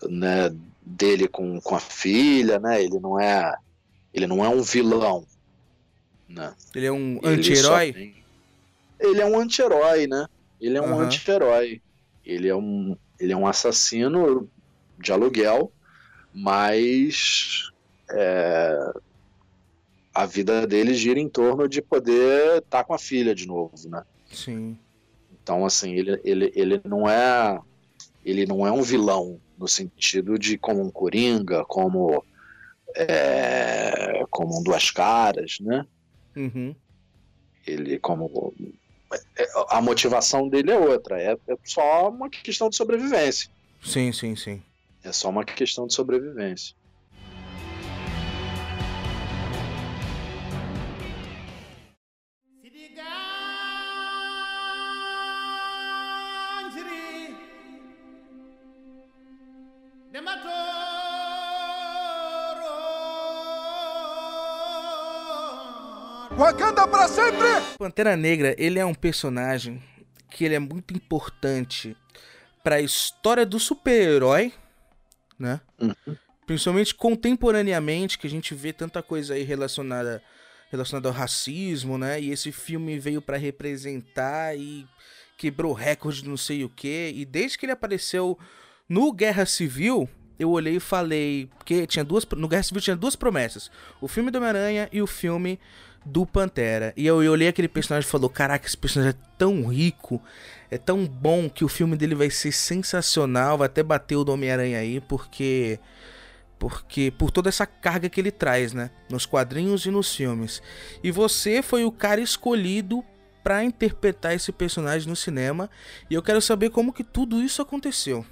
S7: né? Dele com, com a filha, né? Ele não é ele não é um vilão, né?
S6: Ele é um anti-herói.
S7: Ele é um anti-herói, né? Ele é um uhum. anti-herói. Ele é um ele é um assassino de aluguel mas é, a vida dele gira em torno de poder estar tá com a filha de novo, né?
S6: Sim.
S7: Então, assim, ele, ele, ele não é ele não é um vilão no sentido de como um coringa, como é, como um duas caras, né?
S6: Uhum.
S7: Ele como é, a motivação dele é outra, é, é só uma questão de sobrevivência.
S6: Sim, sim, sim.
S7: É só uma questão de sobrevivência.
S9: Wakanda para sempre!
S6: Pantera Negra, ele é um personagem que ele é muito importante para a história do super-herói né?
S7: Uhum.
S6: Principalmente contemporaneamente, que a gente vê tanta coisa aí relacionada, relacionada ao racismo, né? E esse filme veio para representar e quebrou recorde não sei o que. E desde que ele apareceu no Guerra Civil, eu olhei e falei. Porque tinha duas. No Guerra Civil tinha duas promessas: o filme do Homem-Aranha e o filme do Pantera. E eu, eu olhei aquele personagem e falou: Caraca, esse personagem é tão rico, é tão bom que o filme dele vai ser sensacional, vai até bater o do Homem-Aranha aí, porque porque por toda essa carga que ele traz, né, nos quadrinhos e nos filmes. E você foi o cara escolhido para interpretar esse personagem no cinema, e eu quero saber como que tudo isso aconteceu.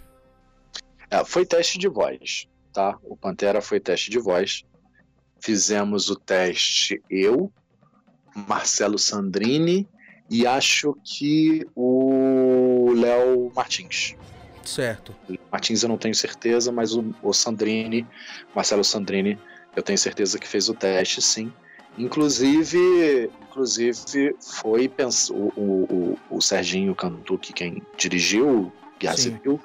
S7: É, foi teste de voz, tá? O Pantera foi teste de voz. Fizemos o teste eu, Marcelo Sandrini e acho que o Léo Martins.
S6: Certo.
S7: Martins eu não tenho certeza, mas o, o Sandrini, Marcelo Sandrini, eu tenho certeza que fez o teste, sim. Inclusive, inclusive foi pensar, o, o, o Serginho Cantucci, quem dirigiu Guerra Civil,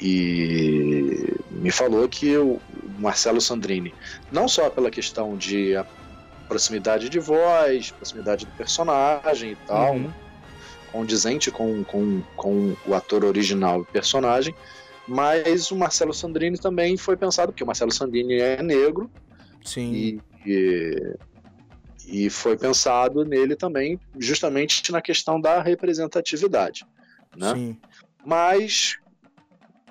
S7: e me falou que o Marcelo Sandrini, não só pela questão de proximidade de voz, proximidade do personagem e tal, uhum. condizente com, com, com o ator original e personagem. Mas o Marcelo Sandrini também foi pensado, porque o Marcelo Sandrini é negro.
S6: Sim.
S7: E, e, e foi pensado nele também, justamente na questão da representatividade. Né? Sim. Mas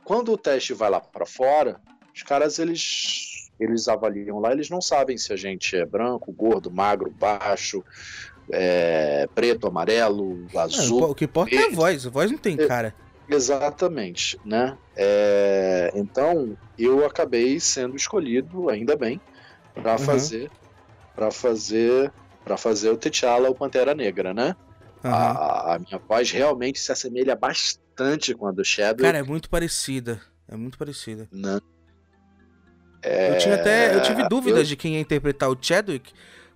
S7: quando o teste vai lá para fora, os caras eles eles avaliam lá, eles não sabem se a gente é branco, gordo, magro, baixo, é, preto, amarelo, azul.
S6: Não, o que importa é a voz, a voz não tem cara.
S7: Exatamente, né? É, então eu acabei sendo escolhido, ainda bem, para
S6: Uhum.
S7: fazer, para fazer, para fazer o T'Challa, o Pantera Negra, né?
S6: Aham.
S7: A, a minha voz realmente se assemelha bastante com a do Shadow.
S6: Cara, é muito parecida. É muito parecida.
S7: né?
S6: Eu tinha até. Eu tive
S7: É,
S6: dúvidas
S7: eu-
S6: de quem ia interpretar o Chadwick,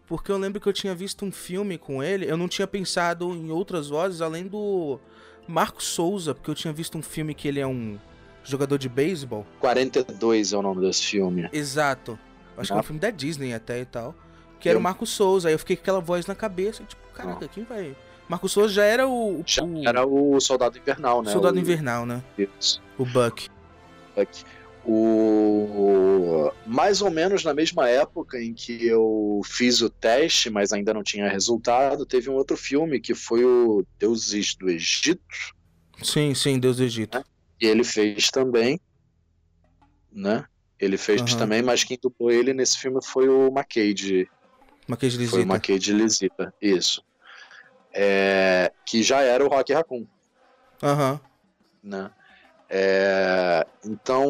S6: porque eu lembro que eu tinha visto um filme com ele. Eu não tinha pensado em outras vozes além do Marco Souza, porque eu tinha visto um filme que ele é um jogador de beisebol.
S7: 42 é o nome desse filme.
S6: Exato. Acho que é
S7: Ah.
S6: um filme da Disney até e tal. Que era
S7: Eu-
S6: o Marco Souza. Aí eu fiquei com aquela voz na cabeça. Tipo, caraca, quem vai. Marco Souza já era o. o-
S7: Já era o Soldado Invernal, né?
S6: Soldado
S7: O-
S6: Invernal, né?
S7: Isso.
S6: O Buck.
S7: Buck. O... Mais ou menos na mesma época em que eu fiz o teste, mas ainda não tinha resultado, teve um outro filme que foi o Deuses do Egito,
S6: Sim, sim, Deus do Egito.
S7: e ele fez também, né? Ele fez
S6: Aham.
S7: também, mas quem dublou ele nesse filme foi o McCade,
S6: Maquete
S7: foi o
S6: Lisita.
S7: McCade Lisita, isso. É... Que já era o Rock Raccoon.
S6: Aham.
S7: né? É, então,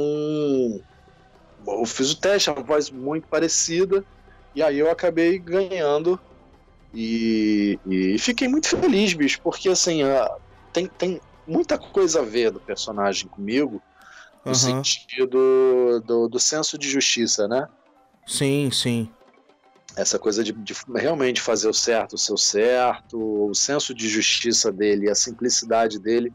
S7: eu fiz o teste, é uma voz muito parecida, e aí eu acabei ganhando e, e fiquei muito feliz, bicho, porque assim, a- tem, tem muita coisa a ver do personagem comigo, no
S6: Aham.
S7: sentido do, do senso de justiça, né?
S6: Sim, sim.
S7: Essa coisa de, de realmente fazer o certo, o seu certo, o senso de justiça dele, a simplicidade dele,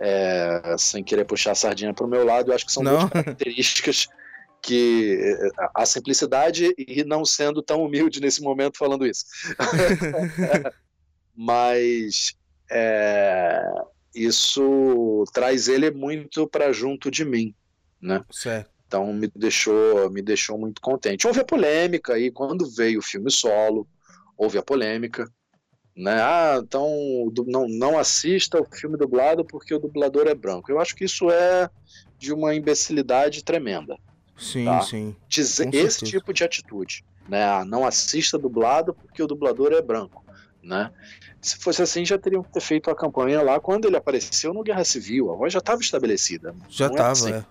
S7: é, sem querer puxar a sardinha para o meu lado, eu acho que são
S6: Não.
S7: duas características que é, a- simplicidade e não sendo tão humilde nesse momento falando isso. Mas é, isso traz ele muito para junto de mim, né?
S6: Certo.
S7: Então me deixou, me deixou muito contente. Houve a polêmica aí quando veio o filme solo, houve a polêmica, né? Ah, então não, não assista o filme dublado porque o dublador é branco. Eu acho que isso é de uma imbecilidade tremenda.
S6: Sim,
S7: Tá.
S6: sim.
S7: Dizer esse tipo de atitude, né? Ah, não assista dublado porque o dublador é branco, né? Se fosse assim, já teriam que ter feito a campanha lá quando ele apareceu no Guerra Civil. A voz já estava estabelecida.
S6: Já
S7: Não é assim
S6: é.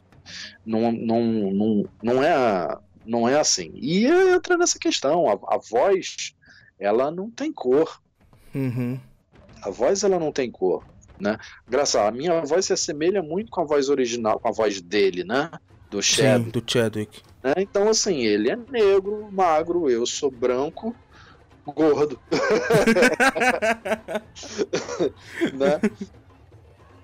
S7: não, não, não, não, é, não é assim. E entra nessa questão, a, a voz, ela não tem cor.
S6: Uhum.
S7: A voz, ela não tem cor, né? Graças a minha voz se assemelha muito com a voz original, com a voz dele, né? Do
S6: Sim,
S7: Shadow,
S6: do Chadwick.
S7: né? Então, assim, ele é negro, magro, eu sou branco, gordo. né?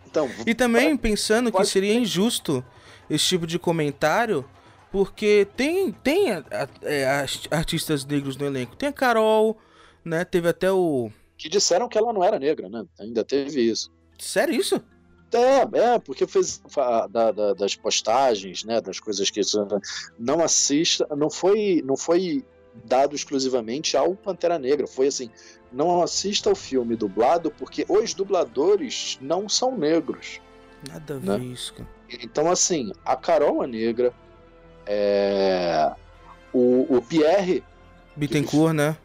S7: Então,
S6: E também pensando que seria injusto esse tipo de comentário, porque tem, tem a- a- é, as- artistas negros no elenco. Tem a Carol, né? Teve até o.
S7: que disseram que ela não era negra, né? Ainda teve isso.
S6: Sério isso?
S7: É, é, porque fez da- da- das postagens, né, das coisas que não assista, não foi, não foi dado exclusivamente ao Pantera Negra, foi assim, não assista ao filme dublado porque os dubladores não são negros.
S6: Nada a
S7: Né?
S6: ver isso, cara.
S7: Então assim, a Carol é negra, é, o, o Pierre,
S6: Bittencourt, né?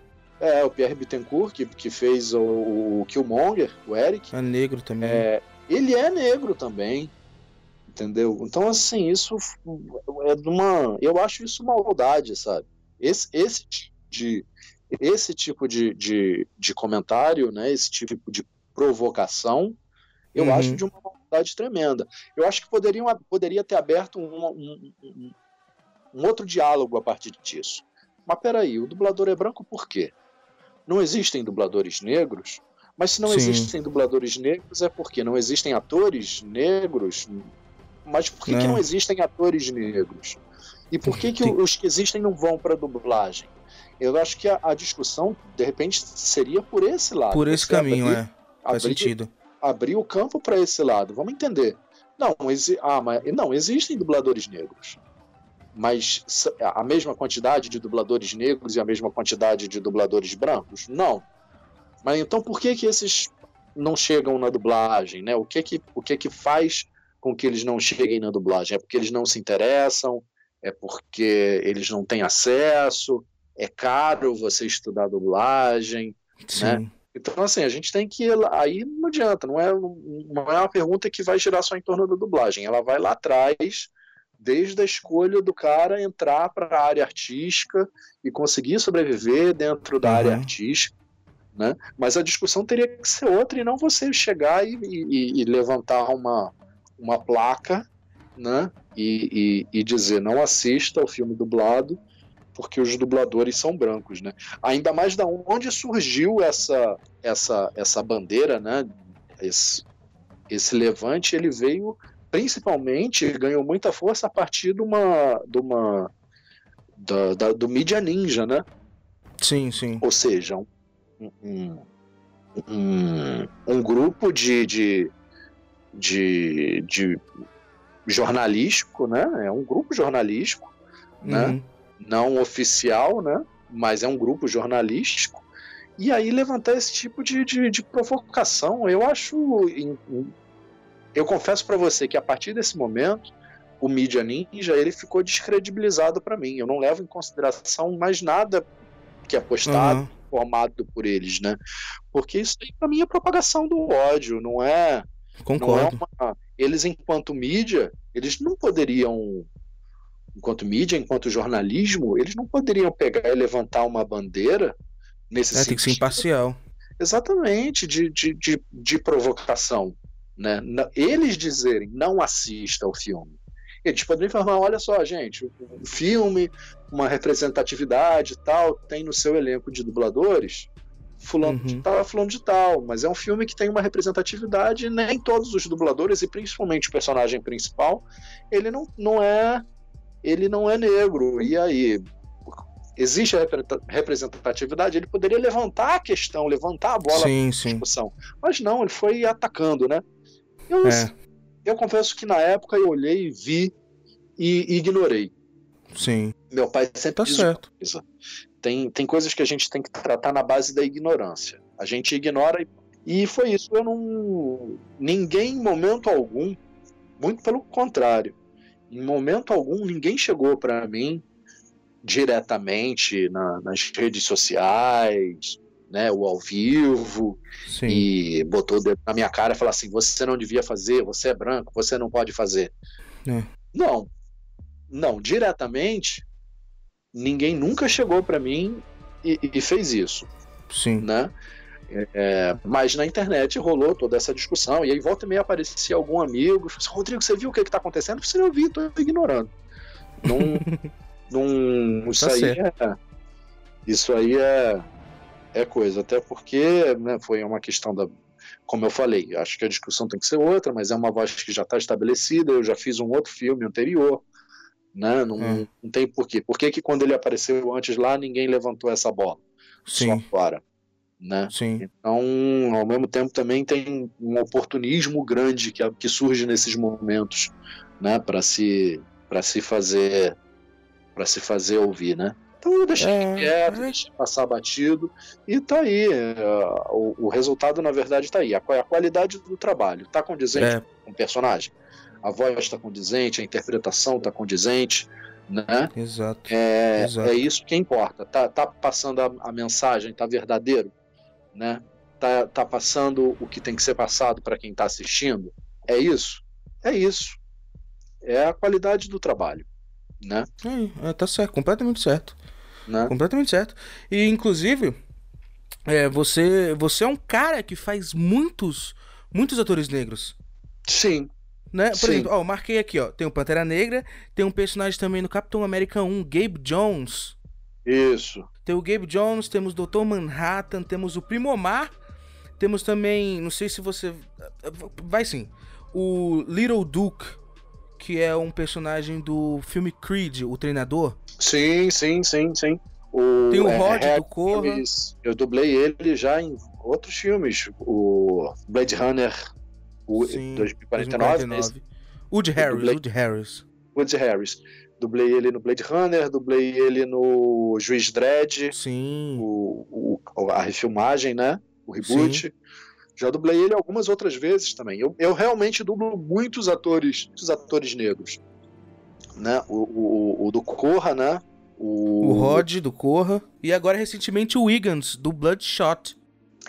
S7: é, o Pierre Bittencourt que, que fez o, o Killmonger, o Eric,
S6: É negro também.
S7: É, ele é negro também, entendeu? Então, assim, isso é de uma. Eu acho isso maldade, sabe? Esse, esse tipo de. Esse tipo de, de, de comentário, né? Esse tipo de provocação, eu
S6: Uhum.
S7: acho de uma maldade tremenda. Eu acho que poderiam, poderia ter aberto um, um, um- um outro diálogo a partir disso. Mas peraí, o dublador é branco por quê? Não existem dubladores negros? Mas se não
S6: Sim.
S7: existem dubladores negros é porque não existem atores negros? Mas por que, que
S6: É.
S7: não existem atores negros? E por que, que
S6: Tem-
S7: os que existem não vão para dublagem? Eu acho que a, a discussão, de repente, seria por esse lado.
S6: Por esse caminho,
S7: abrir-
S6: é. Faz
S7: abrir-
S6: sentido.
S7: abrir o campo para esse lado. Vamos entender. Não, exi ah, mas, não, existem dubladores negros. Mas a mesma quantidade de dubladores negros e a mesma quantidade de dubladores brancos? Não. Mas então por que que esses não chegam na dublagem, né? O que que, o que que faz com que eles não cheguem na dublagem? É porque eles não se interessam? é porque eles não têm acesso, é caro você estudar dublagem,
S6: Sim.
S7: né? Então, assim, a gente tem que. ir lá- Aí não adianta, não é, não é uma pergunta que vai girar só em torno da dublagem. Ela vai lá atrás, desde a escolha do cara entrar para a área artística e conseguir sobreviver dentro da área
S6: Uhum.
S7: artística. Né? Mas a discussão teria que ser outra e não você chegar e, e- e levantar uma, uma placa né? e, e- e dizer não assista ao filme dublado porque os dubladores são brancos, né? Ainda mais da onde surgiu essa essa essa bandeira, né? Esse, esse levante ele veio principalmente ganhou muita força a partir de uma de uma da, da- do mídia ninja, né?
S6: Sim, sim.
S7: Ou seja, um, um, um, um grupo de, de, de, de jornalístico, né? É um grupo jornalístico, né?
S6: Uhum.
S7: não oficial, né? Mas é um grupo jornalístico. E aí levantar esse tipo de, de, de provocação, eu acho. Eu confesso para você que a partir desse momento, o mídia ninja ele ficou descredibilizado para mim. Eu não levo em consideração mais nada que é postado,
S6: Aham.
S7: Formado por eles, né? Porque isso aí para mim é propagação do ódio, não é?
S6: Concordo.
S7: Não é uma- Eles, enquanto mídia, eles não poderiam, enquanto mídia, enquanto jornalismo, eles não poderiam pegar e levantar uma bandeira nesse
S6: É, tem que ser
S7: sentido.
S6: imparcial.
S7: Exatamente, de, de, de, de provocação. Né? Eles dizerem não assista ao filme. Eles poderiam falar, olha só, gente, um filme, uma representatividade e tal, tem no seu elenco de dubladores fulano de
S6: Uhum.
S7: tal, fulano de tal, mas é um filme que tem uma representatividade, nem todos os dubladores, e principalmente o personagem principal, ele não, não é ele não é negro. E aí, existe a repre- representatividade, ele poderia levantar a questão, levantar a bola
S6: Sim,
S7: para
S6: sim.
S7: discussão. Mas não, ele foi atacando, né? Eu,
S6: É,
S7: eu confesso que na época eu olhei, vi e ignorei.
S6: sim.
S7: Meu pai sempre
S6: Tá
S7: diz
S6: certo.
S7: coisa. Tem, tem coisas que a gente tem que tratar na base da ignorância. A gente ignora e, e foi isso. Eu não. Ninguém, em momento algum, muito pelo contrário, em momento algum, ninguém chegou para mim diretamente na- nas redes sociais, né, o ao vivo,
S6: Sim.
S7: e botou o dedo na minha cara e falou assim: você não devia fazer, você é branco, você não pode fazer.
S6: É.
S7: Não, não, diretamente, ninguém nunca chegou para mim e, e fez isso,
S6: Sim.
S7: né? É, mas na internet rolou toda essa discussão, e aí volta e meia aparecia algum amigo e falou assim, Rodrigo, você viu o que está acontecendo? Eu falei, eu vi, tô ignorando. Não, não, isso
S6: Tá
S7: aí
S6: certo.
S7: é. Isso aí é, é coisa, até porque né, foi uma questão da. Como eu falei, acho que a discussão tem que ser outra, mas é uma voz que já está estabelecida. Eu já fiz um outro filme anterior, né? Não,
S6: É.
S7: não tem porquê. Por que, que quando ele apareceu antes lá, ninguém levantou essa bola? Só
S6: Sim.
S7: agora, né?
S6: Sim.
S7: Então, ao mesmo tempo, também tem um oportunismo grande que, que surge nesses momentos, né, para se para se fazer para se fazer ouvir, né? Então, eu deixei
S6: É,
S7: quieto,
S6: é.
S7: deixei passar batido e tá aí. é, o, o resultado, na verdade, tá aí. A, a qualidade do trabalho tá condizente
S6: É,
S7: com o personagem. A voz está condizente, a interpretação está condizente, né?
S6: exato.
S7: É,
S6: Exato.
S7: é isso que importa. Tá, tá passando a, a mensagem, tá verdadeiro, né? Tá, tá passando o que tem que ser passado para quem está assistindo. É isso. É isso. É a qualidade do trabalho, né?
S6: É, é, tá certo, completamente certo.
S7: Né?
S6: Completamente certo. E inclusive, é, você, você é um cara que faz muitos, muitos atores negros.
S7: Sim,
S6: Né? Por
S7: Sim.
S6: exemplo, ó, marquei aqui, ó. Tem o Pantera Negra, tem um personagem também no Capitão América 1, Gabe Jones.
S7: isso.
S6: Tem o Gabe Jones, temos o Dr. Manhattan, temos o Primo Omar, temos também, não sei se você. Vai sim. O Little Duke, que é um personagem do filme Creed, o treinador.
S7: Sim, sim, sim, sim. O,
S6: Tem o
S7: é,
S6: Rod
S7: é,
S6: do Corra.
S7: Eu dublei ele já em outros filmes. O Blade Runner o
S6: Sim,
S7: 2049, né?
S6: 2049. Woody Harris,
S7: dublei.
S6: Woody Harris.
S7: Woody Harris. Dublei ele no Blade Runner, dublei ele no Juiz Dredd,
S6: Sim.
S7: o, o- a refilmagem, né? O reboot. Já dublei ele algumas outras vezes também. Eu, eu realmente dublo muitos atores, muitos atores negros. Né? O, o, o do Corra, né?
S6: O... o Rod do Corra. E agora, recentemente, o Wiggins, do Bloodshot.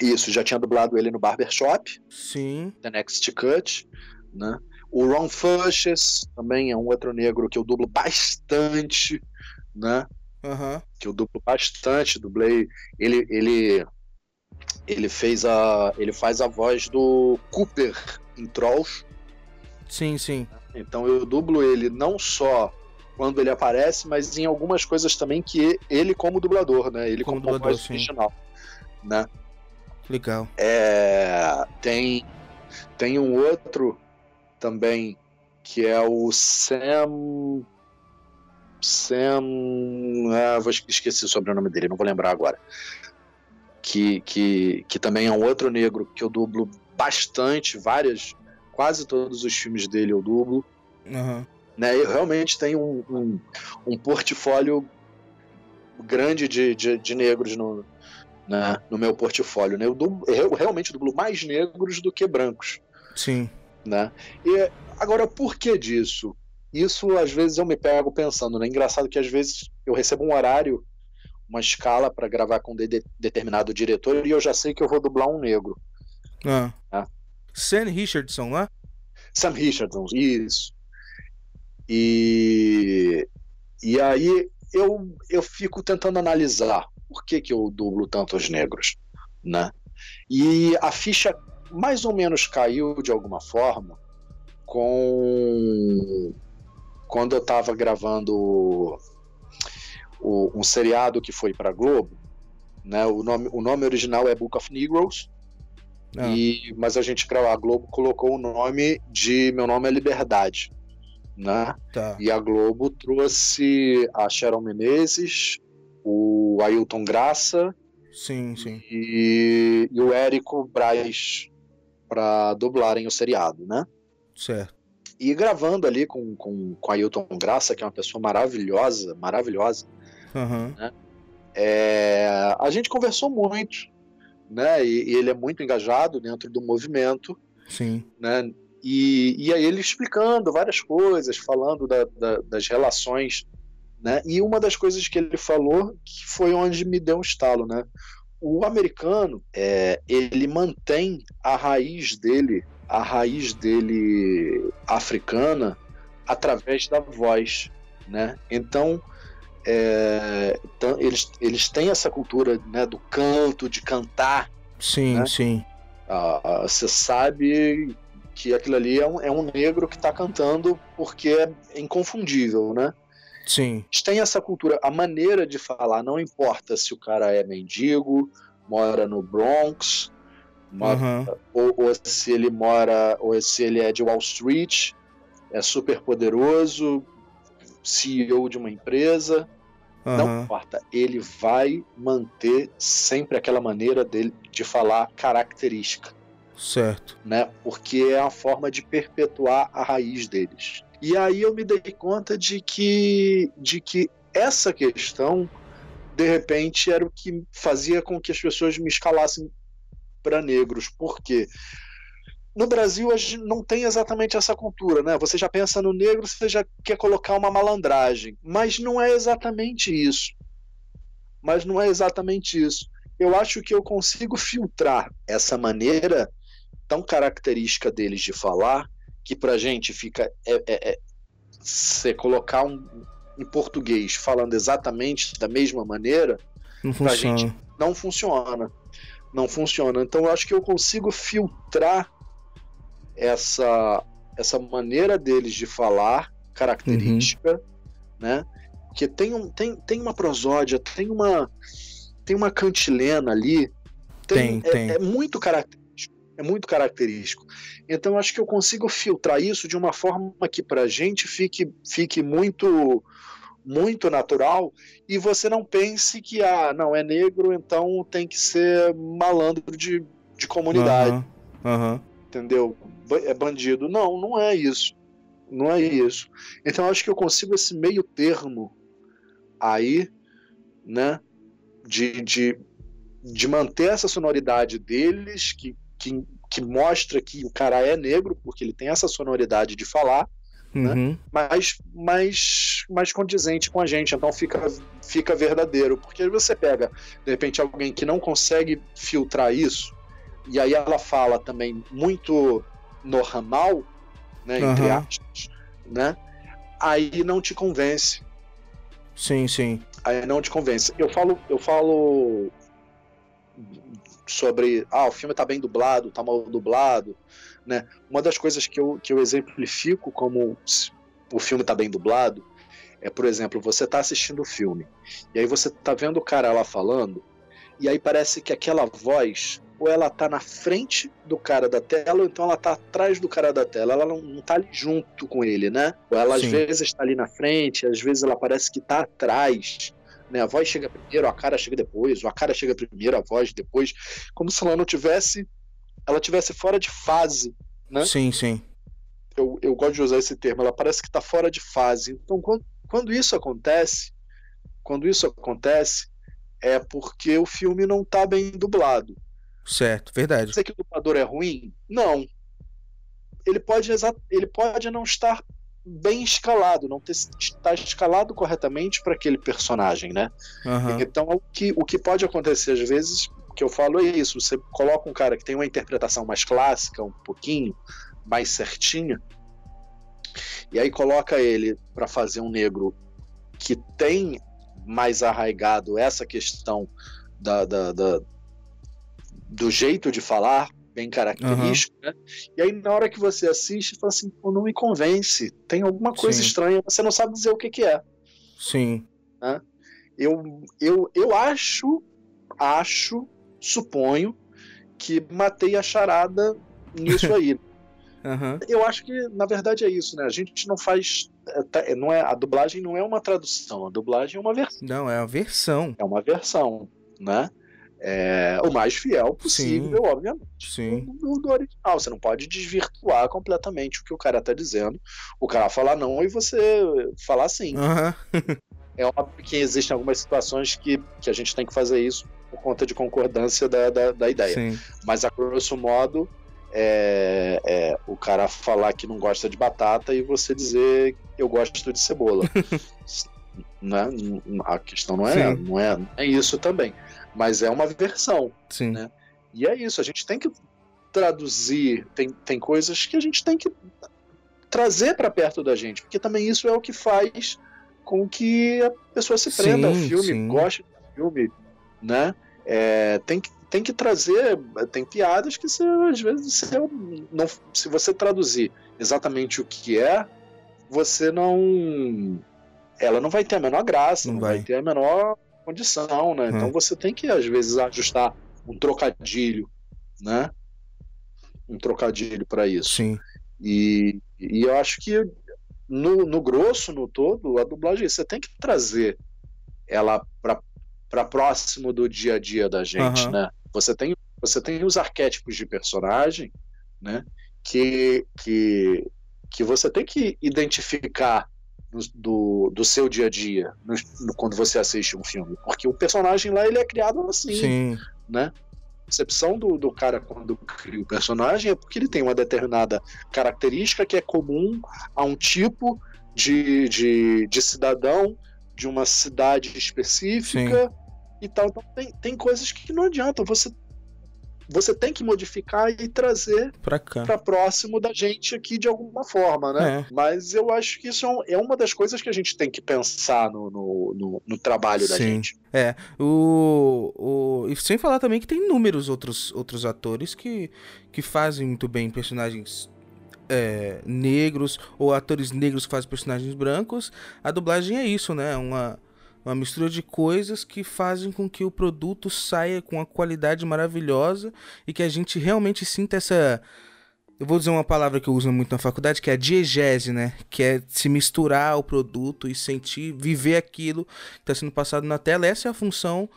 S7: Isso, já tinha dublado ele no Barbershop.
S6: Sim.
S7: The Next Cut, né? O Ron Fushes também é um outro negro que eu dublo bastante, né?
S6: Uhum.
S7: Que eu dublo bastante, dublei. Ele, ele, ele fez a, ele faz a voz do Cooper em Trolls.
S6: Sim, sim.
S7: Então eu dublo ele não só quando ele aparece, mas em algumas coisas também que ele como dublador, né? Ele como, como dublador, original, né?
S6: Legal.
S7: É, tem tem um outro também que é o Sam Sam. Ah, vou esquecer sobre o nome dele, não vou lembrar agora. Que, que, que também é um outro negro que eu dublo bastante, várias, quase todos os filmes dele eu dublo.
S6: Uhum.
S7: Né, eu realmente tenho um, um, um portfólio grande de, de, de negros no, né, no meu portfólio. Né? Eu, dublo, eu realmente dublo mais negros do que brancos.
S6: Sim.
S7: Né? E agora, por que disso? Isso às vezes eu me pego pensando, né? Engraçado que às vezes eu recebo um horário, uma escala para gravar com de determinado diretor e eu já sei que eu vou dublar um negro.
S6: Ah. ah. Sam Richardson lá?
S7: Sam Richardson, isso. E e aí eu eu fico tentando analisar por que que eu dublo tantos negros, né? E a ficha mais ou menos caiu de alguma forma com quando eu estava gravando o, um seriado que foi para Globo, né? O nome, o nome original é Book of Negroes. Ah. E, mas a gente a Globo colocou o nome de Meu Nome é Liberdade, né?
S6: Tá.
S7: E a Globo trouxe a Sharon Menezes, o Ailton Graça,
S6: sim, sim.
S7: E, e o Érico Braz para dublarem o seriado, né?
S6: Certo.
S7: E gravando ali com, com, com a Ailton Graça, que é uma pessoa maravilhosa, maravilhosa,
S6: uhum.
S7: né? É, a gente conversou muito, né? E, e, ele é muito engajado dentro do movimento.
S6: Sim.
S7: Né? E, e aí ele explicando várias coisas, falando da, da, das relações, né? E uma das coisas que ele falou que foi onde me deu um estalo, né? O americano, é, ele mantém a raiz dele a raiz dele africana através da voz, né? Então, é, então eles, eles têm essa cultura né, do canto, de cantar.
S6: Sim,
S7: né?
S6: sim.
S7: Você sabe que aquilo ali é um, é um negro que está cantando porque é inconfundível, né?
S6: Sim.
S7: Eles têm essa cultura, a maneira de falar, não importa se o cara é mendigo, mora no Bronx,
S6: uhum.
S7: ou, ou, se ele mora, ou se ele é de Wall Street, é super poderoso, CEO de uma empresa, uhum. não importa, ele vai manter sempre aquela maneira dele de falar característica.
S6: Certo.
S7: Né? Porque é a forma de perpetuar a raiz deles. E aí eu me dei conta de que, de que essa questão, de repente, era o que fazia com que as pessoas me escalassem para negros. Por quê? No Brasil a gente não tem exatamente essa cultura, né? Você já pensa no negro, você já quer colocar uma malandragem, mas não é exatamente isso. Mas não é exatamente isso. Eu acho que eu consigo filtrar essa maneira tão característica deles de falar que pra gente fica é, é, é você colocar um em português falando exatamente da mesma maneira,
S6: não funciona. gente
S7: não funciona não funciona. Então eu acho que eu consigo filtrar essa essa maneira deles de falar característica, uhum. né? Porque tem, um, tem, tem uma prosódia, tem uma tem uma cantilena ali,
S6: tem, tem,
S7: é, tem. é muito característico, é muito característico. Então acho que eu consigo filtrar isso de uma forma que para gente fique fique muito muito natural e você não pense que, ah, não, é negro, então tem que ser malandro de, de comunidade.
S6: Uhum, uhum.
S7: Entendeu? É bandido. Não, não é isso. Não é isso. Então acho que eu consigo esse meio termo aí, né? De, de, de manter essa sonoridade deles, que, que, que mostra que o cara é negro, porque ele tem essa sonoridade de falar, né? mais, mais, mais condizente com a gente, então fica, fica verdadeiro. Porque você pega, de repente, alguém que não consegue filtrar isso, e aí ela fala também muito normal, né, entre
S6: Aham.
S7: aspas, né? Aí não te convence.
S6: Sim, sim.
S7: Aí não te convence. Eu falo, eu falo sobre ah, o filme tá bem dublado, tá mal dublado, né? Uma das coisas que eu, que eu exemplifico como o filme tá bem dublado é, por exemplo, você tá assistindo o filme e aí você tá vendo o cara lá falando e aí parece que aquela voz ou ela tá na frente do cara da tela ou então ela tá atrás do cara da tela, ela não, não tá ali junto com ele, né? Ou ela às
S6: Sim.
S7: vezes tá ali na frente, às vezes ela parece que tá atrás, né? A voz chega primeiro, a cara chega depois, ou a cara chega primeiro, a voz depois, como se ela não tivesse, ela tivesse fora de fase, né?
S6: Sim, sim.
S7: Eu, eu gosto de usar esse termo, ela parece que está fora de fase. Então, quando, quando isso acontece, quando isso acontece, é porque o filme não está bem dublado.
S6: Certo, verdade.
S7: Dizer que o dublador é ruim? Não. Ele pode, ele pode não estar bem escalado, não ter, estar escalado corretamente para aquele personagem, né?
S6: Aham.
S7: Então, o que, o que pode acontecer às vezes, que eu falo é isso: você coloca um cara que tem uma interpretação mais clássica, um pouquinho mais certinha, e aí coloca ele para fazer um negro que tem mais arraigado essa questão da, da- da- do jeito de falar, bem característico, né? E aí, na hora que você assiste, fala assim: não me convence, tem alguma coisa
S6: Sim.
S7: estranha, você não sabe dizer o que, que é
S6: Sim.
S7: né? Eu, eu, eu acho, acho, suponho que matei a charada nisso aí.
S6: Aham.
S7: Eu acho que, na verdade, é isso, né? A gente não faz. é, tá- é, Não é, a dublagem não é uma tradução, a dublagem é uma versão.
S6: Não, é a versão.
S7: É uma versão, né? É, o mais fiel possível, obviamente,
S6: Sim.
S7: do, do original. Você não pode desvirtuar completamente o que o cara tá dizendo. O cara falar não e você falar sim.
S6: Aham.
S7: É óbvio que existem algumas situações que, que a gente tem que fazer isso por conta de concordância da, da, da ideia.
S6: Sim.
S7: Mas a grosso modo é, é o cara falar que não gosta de batata e você dizer eu gosto de cebola. né? A questão não é,
S6: Sim.
S7: não é, não é isso também. Mas é uma versão.
S6: Sim.
S7: Né? E é isso, a gente tem que traduzir, tem, tem coisas que a gente tem que trazer para perto da gente, porque também isso é o que faz com que a pessoa se prenda ao
S6: Sim,
S7: filme,
S6: sim.
S7: goste do filme, né? É, tem, que, tem que trazer, tem piadas que você, às vezes, você não, se você traduzir exatamente o que é, você não. Ela não vai ter a menor graça,
S6: Não
S7: não, vai.
S6: vai.
S7: ter a menor condição, né? Então
S6: Hum.
S7: você tem que, às vezes, ajustar um trocadilho, né? Um trocadilho para isso.
S6: Sim.
S7: E, e eu acho que no, no grosso, no todo, a dublagem você tem que trazer ela para próximo do dia a dia da gente,
S6: Aham.
S7: né? Você tem, você tem os arquétipos de personagem, né? Que, que, que você tem que identificar do, do seu dia a dia no- no- quando você assiste um filme, porque o personagem lá ele é criado assim,
S6: Sim.
S7: né? A percepção do, do cara quando cria o personagem é porque ele tem uma determinada característica que é comum a um tipo de, de, de cidadão de uma cidade específica e tal. Então tem, tem coisas que não adianta. Você, você tem que modificar e trazer
S6: Pra cá.
S7: para próximo da gente aqui de alguma forma, né?
S6: É.
S7: Mas eu acho que isso é é uma das coisas que a gente tem que pensar no, no, no- no trabalho da
S6: Sim.
S7: gente.
S6: É, o, o. E sem falar também que tem inúmeros outros, outros atores que, que fazem muito bem personagens é, negros, ou atores negros que fazem personagens brancos. A dublagem é isso, né? Uma, uma mistura de coisas que fazem com que o produto saia com uma qualidade maravilhosa e que a gente realmente sinta essa. Eu vou dizer uma palavra que eu uso muito na faculdade, que é a diegese, né? Que é se misturar ao produto e sentir, viver aquilo que está sendo passado na tela. Essa é a função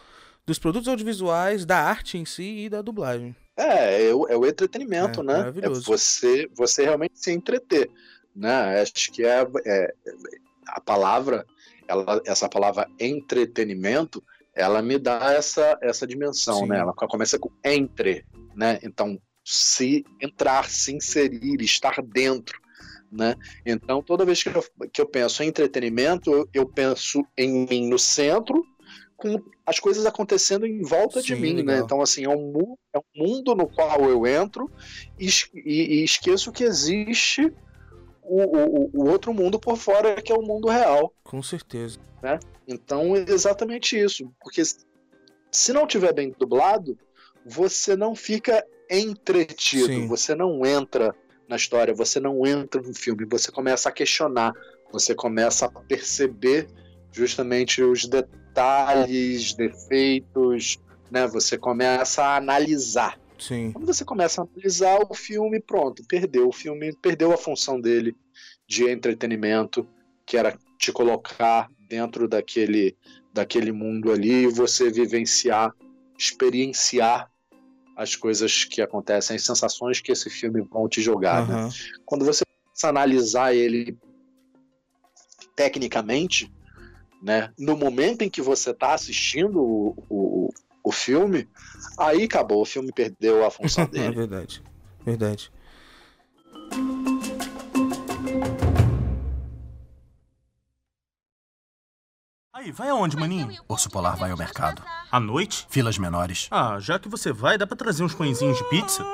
S6: dos produtos audiovisuais, da arte em si e da dublagem.
S7: É, é o, é o entretenimento,
S6: É,
S7: né? É
S6: maravilhoso.
S7: você, você realmente se entreter, né? Acho que é, é- a palavra, ela, essa palavra entretenimento, ela me dá essa, essa dimensão,
S6: Sim.
S7: né? Ela começa com entre, né? Então, se entrar, se inserir, estar dentro, Né? Então, toda vez que eu, que eu penso em entretenimento, eu, eu penso em mim no centro, com as coisas acontecendo em volta
S6: Sim,
S7: de mim,
S6: legal.
S7: né? Então, assim, é um, é um mundo no qual eu entro e, e- e esqueço que existe o, o- o outro mundo por fora, que é o mundo real.
S6: Com certeza.
S7: né? Então, é exatamente isso. Porque se não tiver bem dublado, você não fica entretido,
S6: Sim.
S7: você não entra na história, você não entra no filme, você começa a questionar, você começa a perceber justamente os detalhes, defeitos, né? Você começa a analisar.
S6: Sim.
S7: Quando você começa a analisar o filme, pronto, perdeu. O filme perdeu a função dele de entretenimento, que era te colocar dentro daquele, daquele mundo ali e você vivenciar, experienciar as coisas que acontecem, as sensações que esse filme vão te jogar. né?
S6: Aham.
S7: Quando você começa a analisar ele tecnicamente, né, no momento em que você está assistindo o, o, o filme, aí acabou, o filme perdeu a função
S6: é
S7: dele.
S6: verdade. Verdade.
S11: Aí, vai aonde, maninho?
S1: Urso Polar vai ao mercado.
S11: À noite?
S1: Filas menores.
S11: Ah, já que você vai, dá pra trazer uns pãezinhos de pizza?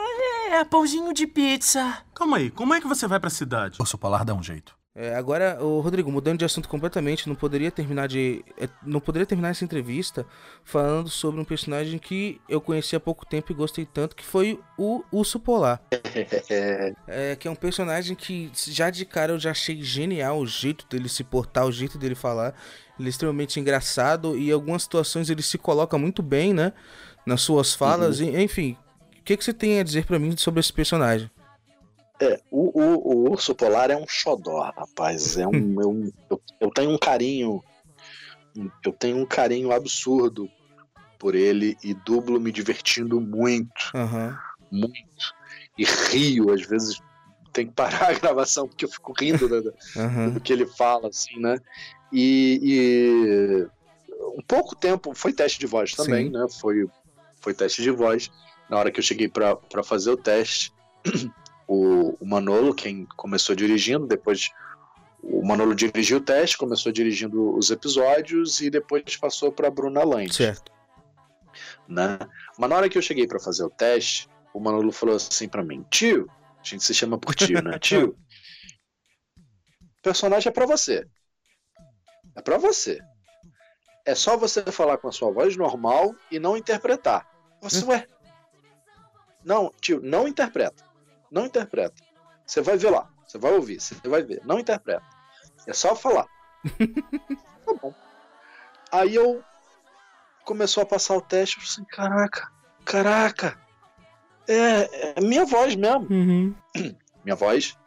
S9: É, pãozinho de pizza.
S11: Calma aí, como é que você vai pra cidade?
S1: Urso Polar dá um jeito.
S6: É, agora, o Rodrigo, mudando de assunto completamente, não poderia terminar de. é, Não poderia terminar essa entrevista falando sobre um personagem que eu conheci há pouco tempo e gostei tanto, que foi o Urso Polar. É, que é um personagem que já de cara eu já achei genial o jeito dele se portar, o jeito dele falar. Ele é extremamente engraçado e em algumas situações ele se coloca muito bem, né? Nas suas falas.
S7: Uhum.
S6: E, enfim, o que, que você tem a dizer pra mim sobre esse personagem?
S7: É, o, o, o urso polar é um xodó, rapaz. É um, é um- eu, eu tenho um carinho. Eu tenho um carinho absurdo por ele e dublo me divertindo muito,
S6: Aham.
S7: muito. E rio, às vezes tem que parar a gravação porque eu fico rindo da-
S6: Aham.
S7: do que ele fala, assim, né? E, e um pouco tempo foi teste de voz também,
S6: Sim.
S7: né? Foi, foi teste de voz. Na hora que eu cheguei para fazer o teste, o, o Manolo, quem começou dirigindo, depois o Manolo dirigiu o teste, começou dirigindo os episódios e depois passou para Bruna Land,
S6: Certo.
S7: né? Mas na hora que eu cheguei para fazer o teste, o Manolo falou assim para mim: "Tio, a gente se chama por tio, né? Tio, o personagem é para você. É para você. É só você falar com a sua voz normal e não interpretar. Você, ué? Não, tio, não interpreta. Não interpreta. Você vai ver lá. Você vai ouvir. Você vai ver. Não interpreta. É só falar. tá bom. Aí eu começou a passar o teste. Eu falei assim, caraca, caraca. É, é minha voz mesmo.
S6: Uhum.
S7: Minha voz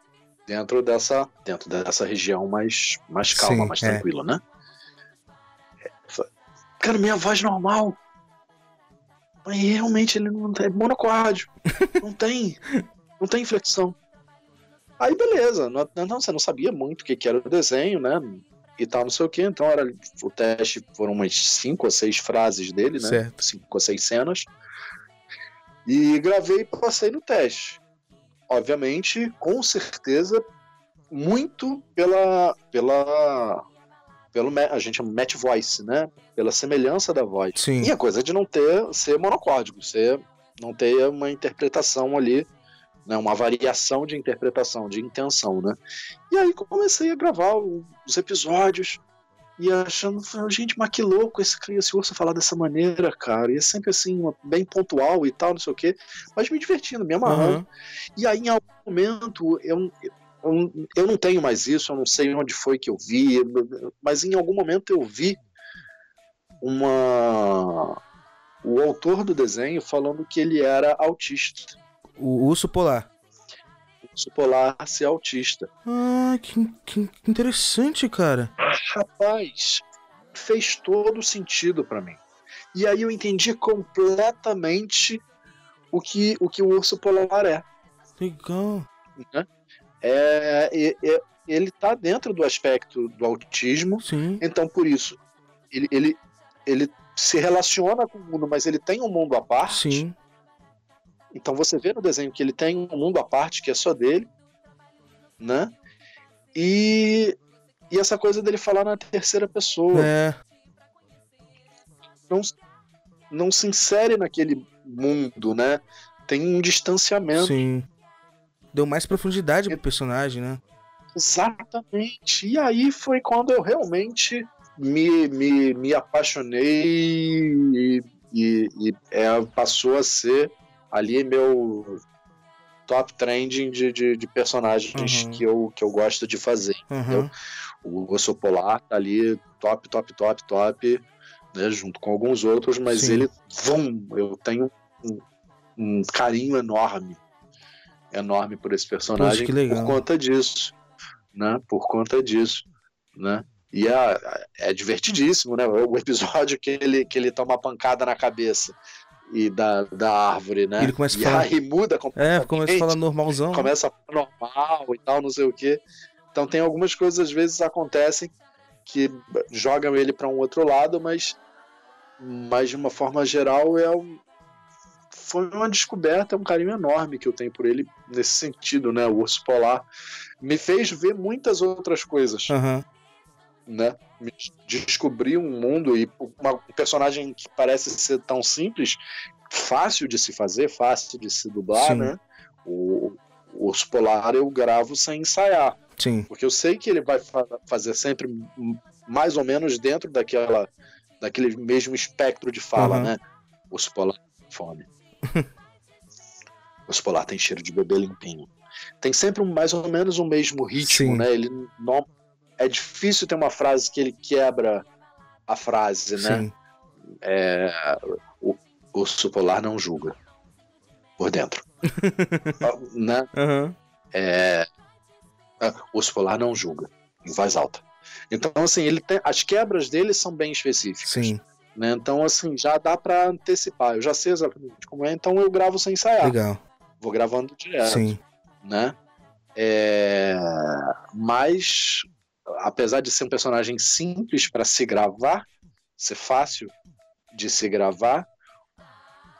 S7: dentro dessa, dentro dessa região mais, mais calma,
S6: Sim,
S7: mais
S6: é.
S7: tranquila, né? Cara, minha voz normal. Mas realmente ele não tem é monocórdio. não tem. Não tem inflexão. Aí beleza. Não, não, você não sabia muito o que, que era o desenho, né? E tal, não sei o que. Então era o teste foram umas cinco ou seis frases dele, né?
S6: Certo.
S7: Cinco ou seis cenas. E gravei e passei no teste. Obviamente, com certeza, muito pela. pela pelo a gente chama match voice, né? Pela semelhança da voz.
S6: Sim.
S7: E a coisa de não ter ser monocórdico, ser não ter uma interpretação ali, né? Uma variação de interpretação, de intenção, né? E aí comecei a gravar os episódios e achando, gente, mas que louco esse, esse urso falar dessa maneira, cara. E é sempre assim, bem pontual e tal, não sei o quê, mas me divertindo, me amarrando.
S6: Aham.
S7: E aí, em algum momento, eu, eu, eu não tenho mais isso, eu não sei onde foi que eu vi, mas em algum momento eu vi uma o autor do desenho falando que ele era autista.
S6: O urso polar.
S7: O urso polar ser autista.
S6: Ah, que, que interessante, cara.
S7: Rapaz, fez todo sentido pra mim. E aí eu entendi completamente o que o, que o urso polar é.
S6: Legal.
S7: né? É, é- é- ele tá dentro do aspecto do autismo,
S6: Sim.
S7: então por isso ele, ele, ele se relaciona com o mundo, mas ele tem um mundo à parte.
S6: Sim.
S7: Então você vê no desenho que ele tem um mundo à parte que é só dele, né? E, e essa coisa dele falar na terceira pessoa.
S6: É.
S7: Não, não se insere naquele mundo, né? Tem um distanciamento.
S6: Sim. Deu mais profundidade pro personagem, né?
S7: Exatamente. E aí foi quando eu realmente me, me, me apaixonei e, e, e é, passou a ser ali meu top trending de, de, de personagens
S6: Uhum.
S7: que, eu, que eu gosto de fazer.
S6: Uhum.
S7: entendeu? O Osso Polar tá ali top, top, top, top, né, junto com alguns outros, mas
S6: Sim.
S7: ele, vum, eu tenho um, um carinho enorme, enorme por esse personagem
S6: que legal.
S7: por conta disso, né? Por conta disso, né? E é, é divertidíssimo, né? O episódio que ele, que ele toma uma pancada na cabeça e da, da árvore, né?
S6: Ele começa a
S7: e
S6: falar-
S7: aí muda
S6: É,
S7: completamente
S6: começa a falar normalzão.
S7: começa a falar normal e tal, não sei o quê. Então tem algumas coisas às vezes acontecem que jogam ele para um outro lado, mas mas de uma forma geral é um, foi uma descoberta, é um carinho enorme que eu tenho por ele nesse sentido, né? O urso polar me fez ver muitas outras coisas,
S6: Aham.
S7: Né? Me descobri um mundo e uma- um personagem que parece ser tão simples, fácil de se fazer, fácil de se dublar,
S6: Sim.
S7: né? O, o urso polar eu gravo sem ensaiar,
S6: Sim.
S7: porque eu sei que ele vai fa- fazer sempre mais ou menos dentro daquela daquele mesmo espectro de fala,
S6: Aham.
S7: né? O urso polar tem fome. o urso polar tem cheiro de bebê limpinho. Tem sempre um- mais ou menos o mesmo ritmo,
S6: Sim.
S7: né? Ele não é difícil ter uma frase que ele quebra a frase, né?
S6: Sim.
S7: É, o o urso polar não julga por dentro, né?
S6: Aham.
S7: É, o urso polar não julga em voz alta. Então, assim, ele tem, as quebras dele são bem específicas.
S6: Sim.
S7: Né? Então, assim, já dá pra antecipar. Eu já sei exatamente como é, então eu gravo sem ensaiar.
S6: Legal.
S7: Vou gravando direto.
S6: Sim.
S7: Né? É, Mas, apesar de ser um personagem simples para se gravar, ser fácil de se gravar,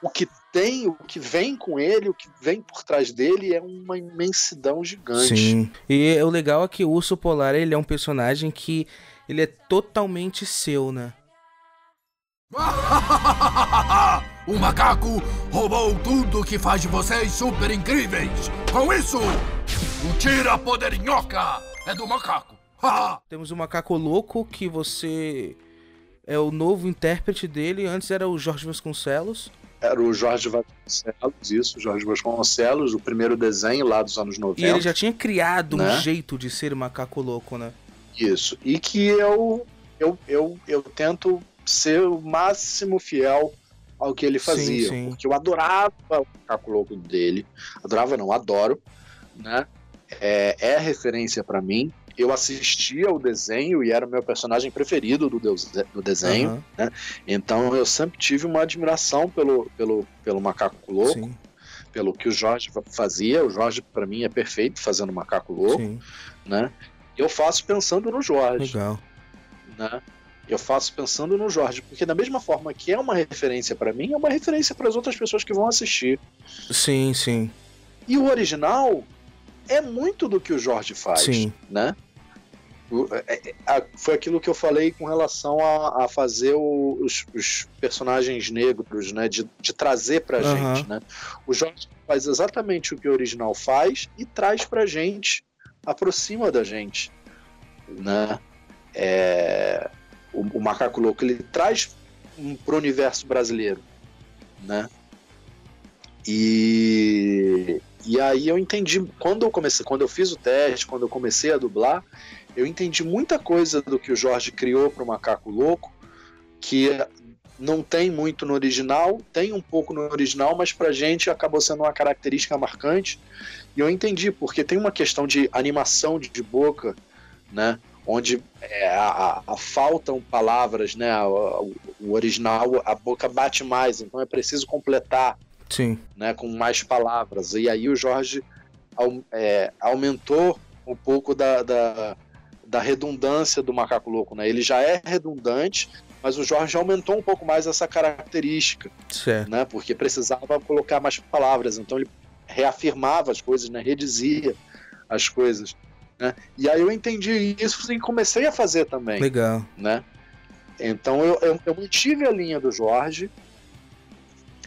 S7: o que tem, o que vem com ele, o que vem por trás dele é uma imensidão gigante.
S6: Sim. E o legal é que o Urso Polar, ele é um personagem que ele é totalmente seu, né?
S8: o macaco roubou tudo que faz de vocês super incríveis. Com isso, o tira poderinhoca é do macaco. Ha!
S6: Temos o Macaco Louco, que você é o novo intérprete dele. Antes era o Jorge Vasconcelos.
S7: Era o Jorge Vasconcelos, isso, Jorge Vasconcelos, o primeiro desenho lá dos anos 90.
S6: E ele já tinha criado um
S7: Né?
S6: jeito de ser Macaco Louco, né?
S7: Isso. E que eu, eu, eu, eu tento ser o máximo fiel ao que ele fazia.
S6: sim.
S7: Porque eu adorava o macaco louco dele. Adorava, não, adoro. Né? É, é referência pra mim. Eu assistia o desenho e era o meu personagem preferido do, deus- do desenho.
S6: Aham.
S7: Né? Então eu sempre tive uma admiração pelo, pelo, pelo macaco louco,
S6: Sim,
S7: pelo que o Jorge fa- fazia. O Jorge, pra mim, é perfeito fazendo macaco louco.
S6: sim.
S7: Né? Eu faço pensando no Jorge
S6: Legal.
S7: né? Eu faço pensando no Jorge, porque da mesma forma que é uma referência pra mim, é uma referência para as outras pessoas que vão assistir.
S6: Sim, sim.
S7: E o original é muito do que o Jorge faz,
S6: Sim.
S7: né? É- é- foi aquilo que eu falei com relação a, a fazer o- os, os personagens negros, né? De, de trazer pra
S6: Aham.
S7: gente, né? O Jorge faz exatamente o que o original faz e traz pra gente, aproxima da gente, né? É, o, o Macaco Louco, ele traz um, pro universo brasileiro, né? E, e aí eu entendi, quando eu comecei, quando eu fiz o teste, quando eu comecei a dublar, eu entendi muita coisa do que o Jorge criou para o Macaco Louco, que não tem muito no original, tem um pouco no original, mas pra gente acabou sendo uma característica marcante. E eu entendi, porque tem uma questão de animação de boca, né? Onde é, a, a- faltam palavras, né? o- o original, a boca bate mais, então é preciso completar
S6: Sim.
S7: né, com mais palavras. E aí o Jorge é, aumentou um pouco da, da, da redundância do Macaco Louco. Né? Ele já é redundante, mas o Jorge aumentou um pouco mais essa característica,
S6: Certo.
S7: né? porque precisava colocar mais palavras. Então ele reafirmava as coisas, né? redizia as coisas. Né? E aí eu entendi isso e comecei a fazer também.
S6: Legal.
S7: Né? Então eu, eu, eu mantive a linha do Jorge.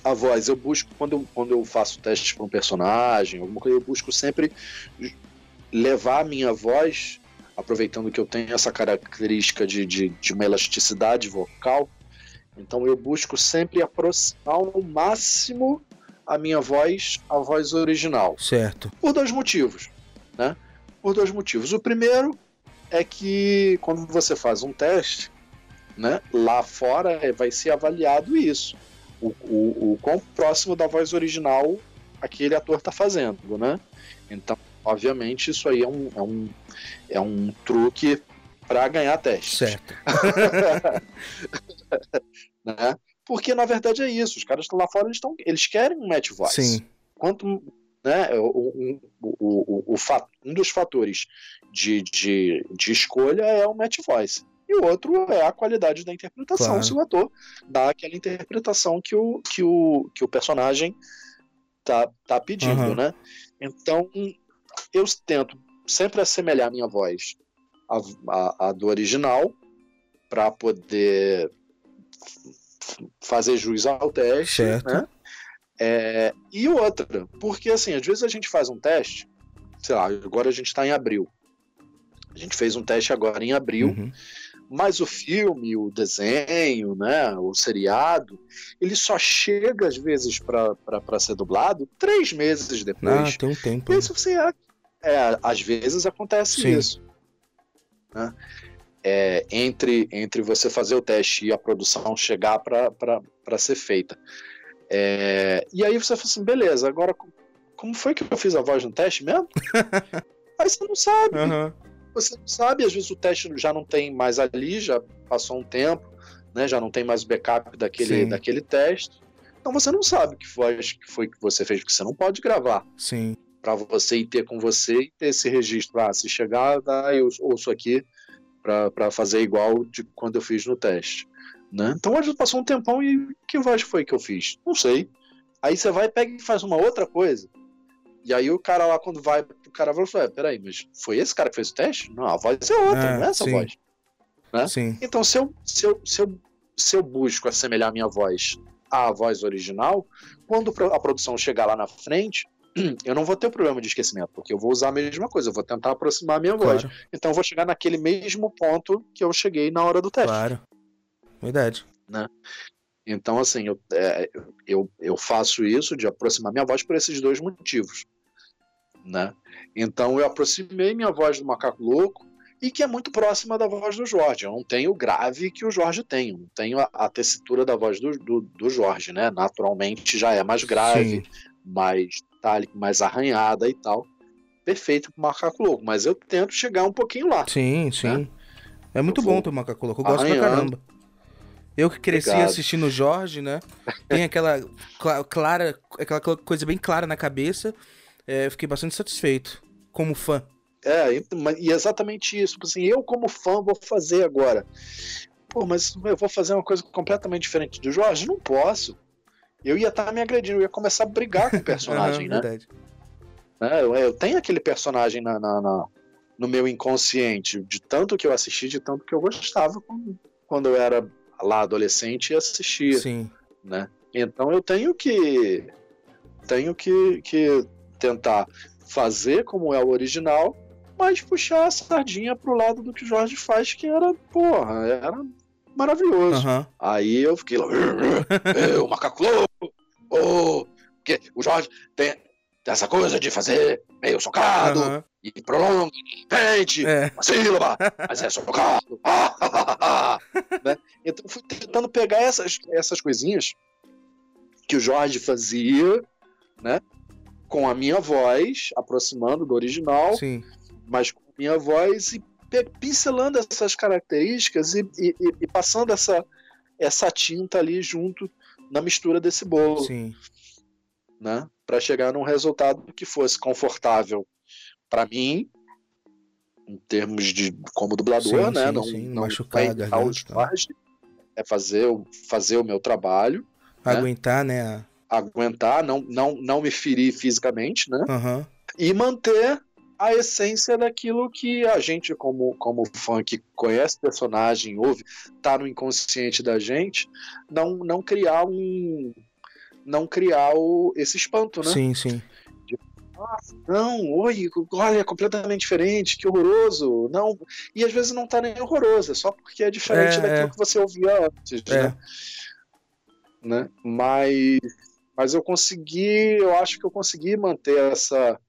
S7: A voz, eu busco, quando eu, quando eu faço testes para um personagem, alguma coisa, eu busco sempre levar a minha voz, aproveitando que eu tenho essa característica de, de, de uma elasticidade vocal, então eu busco sempre aproximar ao máximo a minha voz à voz original.
S6: Certo.
S7: Por dois motivos, né? Por dois motivos. O primeiro é que quando você faz um teste, né, lá fora é, vai ser avaliado isso. O, o, o quão próximo da voz original aquele ator está fazendo, né? Então, obviamente, isso aí é um, é um, é um truque para ganhar teste.
S6: Certo.
S7: né? Porque na verdade é isso. Os caras estão lá fora, eles, tão, eles querem um match voice.
S6: Sim.
S7: Quanto né, um, o, o, o, um dos fatores de, de, de escolha é o match voice e o outro é a qualidade da interpretação, claro. se o ator dá aquela interpretação que o, que o, que o personagem tá, tá pedindo, uhum. né? Então, eu tento sempre assemelhar minha voz à, à, à do original para poder fazer jus ao teste,
S6: certo.
S7: né? É, e outra, porque assim, às vezes a gente faz um teste, sei lá, agora a gente está em abril. A gente fez um teste agora em abril.
S6: Uhum.
S7: Mas o filme, o desenho, né, o seriado, ele só chega às vezes para ser dublado três meses depois.
S6: Ah, tem um tempo.
S7: E se você é, às vezes acontece
S6: Sim.
S7: isso. Né? É, entre, entre você fazer o teste e a produção chegar para ser feita. É, e aí você fala assim, beleza, agora como foi que eu fiz a voz no teste mesmo? aí você não sabe.
S6: Uhum
S7: você não sabe, às vezes o teste já não tem mais ali, já passou um tempo, né? Já não tem mais o backup daquele, daquele teste. Então você não sabe que foi, que foi que você fez, porque você não pode gravar.
S6: Sim.
S7: Para você ir ter com você e ter esse registro. Ah, se chegar, dá, eu ouço aqui para fazer igual de quando eu fiz no teste. Né? Então às vezes passou um tempão e que voz foi que eu fiz? Não sei. Aí você vai, pega e faz uma outra coisa. E aí o cara lá, quando vai, o cara vai falar, peraí, mas foi esse cara que fez o teste? Não, a voz é outra,
S6: É,
S7: não é essa
S6: sim.
S7: voz. Né?
S6: Sim.
S7: Então, se eu, se, eu, se, eu, se eu busco assemelhar minha voz à voz original, quando a produção chegar lá na frente, eu não vou ter problema de esquecimento, porque eu vou usar a mesma coisa, eu vou tentar aproximar a minha voz.
S6: Claro.
S7: Então, eu vou chegar naquele mesmo ponto que eu cheguei na hora do teste.
S6: Claro. Verdade.
S7: Né? Então, assim, eu, é, eu, eu faço isso de aproximar minha voz por esses dois motivos. Né? Então, eu aproximei minha voz do Macaco Louco e que é muito próxima da voz do Jorge. Eu não tenho o grave que o Jorge tem, eu não tenho a, a tessitura da voz do, do, do Jorge, né? Naturalmente já é mais grave, mais tálico, mais arranhada e tal. Perfeito pro Macaco Louco, mas eu tento chegar um pouquinho lá.
S6: Sim, sim. É muito
S7: Eu
S6: bom ter o macaco louco. Eu gosto pra
S7: arranhando.
S6: caramba. Eu que cresci
S7: Obrigado.
S6: assistindo o Jorge, né? Tem aquela cla- clara, aquela co- coisa bem clara na cabeça. É, eu fiquei bastante satisfeito como fã.
S7: É, e e exatamente isso. Tipo Assim, eu, como fã, vou fazer agora. Pô, mas eu vou fazer uma coisa completamente diferente do Jorge? Não posso. Eu ia estar me agredindo, eu ia começar a brigar com o personagem,
S6: Aham,
S7: né?
S6: Verdade.
S7: É, eu, eu tenho aquele personagem na, na- na- no meu inconsciente, de tanto que eu assisti, de tanto que eu gostava quando, quando eu era lá adolescente e assistia,
S6: Sim.
S7: né? Então eu tenho que tenho que, que tentar fazer como é o original, mas puxar a sardinha pro lado do que o Jorge faz, que era, porra, era maravilhoso.
S6: Aham.
S7: Aí eu fiquei lá, "É, o macaco oh, porque o Jorge tem essa coisa de fazer meio socado
S6: Aham.
S7: e prolonga, de repente,
S6: É.
S7: uma sílaba, mas é socado. né? Então fui tentando pegar essas, essas coisinhas que o Jorge fazia, né? Com a minha voz, aproximando do original,
S6: Sim.
S7: mas com a minha voz e pincelando essas características e, e- e- e passando essa, essa tinta ali junto na mistura desse bolo,
S6: Sim.
S7: né? Para chegar num resultado que fosse confortável para mim, em termos de como dublador,
S6: Sim,
S7: né?
S6: sim,
S7: não
S6: sim,
S7: não
S6: machucar
S7: é
S6: a garganta, tá.
S7: É fazer, o- fazer o meu trabalho, né?
S6: Aguentar, né? a-
S7: aguentar, não, não, não me ferir fisicamente, né?
S6: Aham.
S7: E manter a essência daquilo que a gente, como, como fã que conhece personagem, ouve, tá no inconsciente da gente, não, não criar um. não criar o, esse espanto, né?
S6: Sim, sim.
S7: Nossa, não, oi, olha, é completamente diferente, que horroroso. Não, e às vezes não tá nem horroroso, é só porque é diferente
S6: É,
S7: daquilo
S6: é.
S7: que você ouvia antes,
S6: É.
S7: né? né? Mas, mas eu consegui, eu acho que eu consegui manter essa,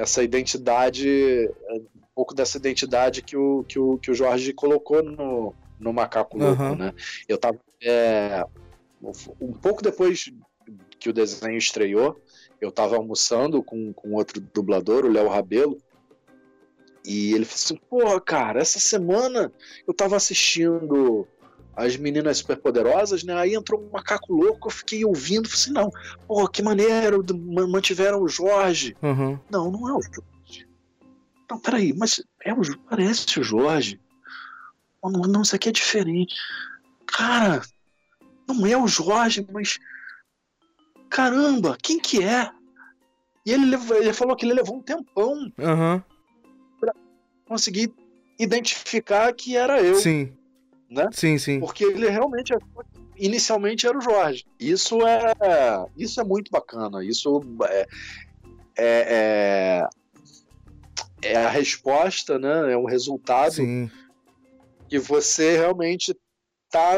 S7: essa identidade, um pouco dessa identidade que o, que o, que o Jorge colocou no, no Macaco Louco,
S6: Aham.
S7: né? Eu tava é, um pouco depois que o desenho estreou, eu tava almoçando com, com outro dublador, o Léo Rabelo, e ele falou assim, porra, cara, essa semana eu tava assistindo as meninas superpoderosas, né? Aí entrou um macaco louco, eu fiquei ouvindo, falei assim, não, pô, que maneiro, ma- mantiveram o Jorge.
S6: Uhum.
S7: Não, não é o Jorge. Não, peraí, mas é o, parece o Jorge. Não, não, isso aqui é diferente. Cara, não é o Jorge, mas. Caramba, quem que é? E ele, levou- ele falou que ele levou um tempão
S6: Aham.
S7: conseguir identificar que era eu.
S6: Sim.
S7: Né?
S6: Sim, sim.
S7: Porque ele realmente que inicialmente era o Jorge. Isso é isso é muito bacana. Isso é, é, é, é a resposta, né? É o resultado
S6: Sim.
S7: que você realmente tá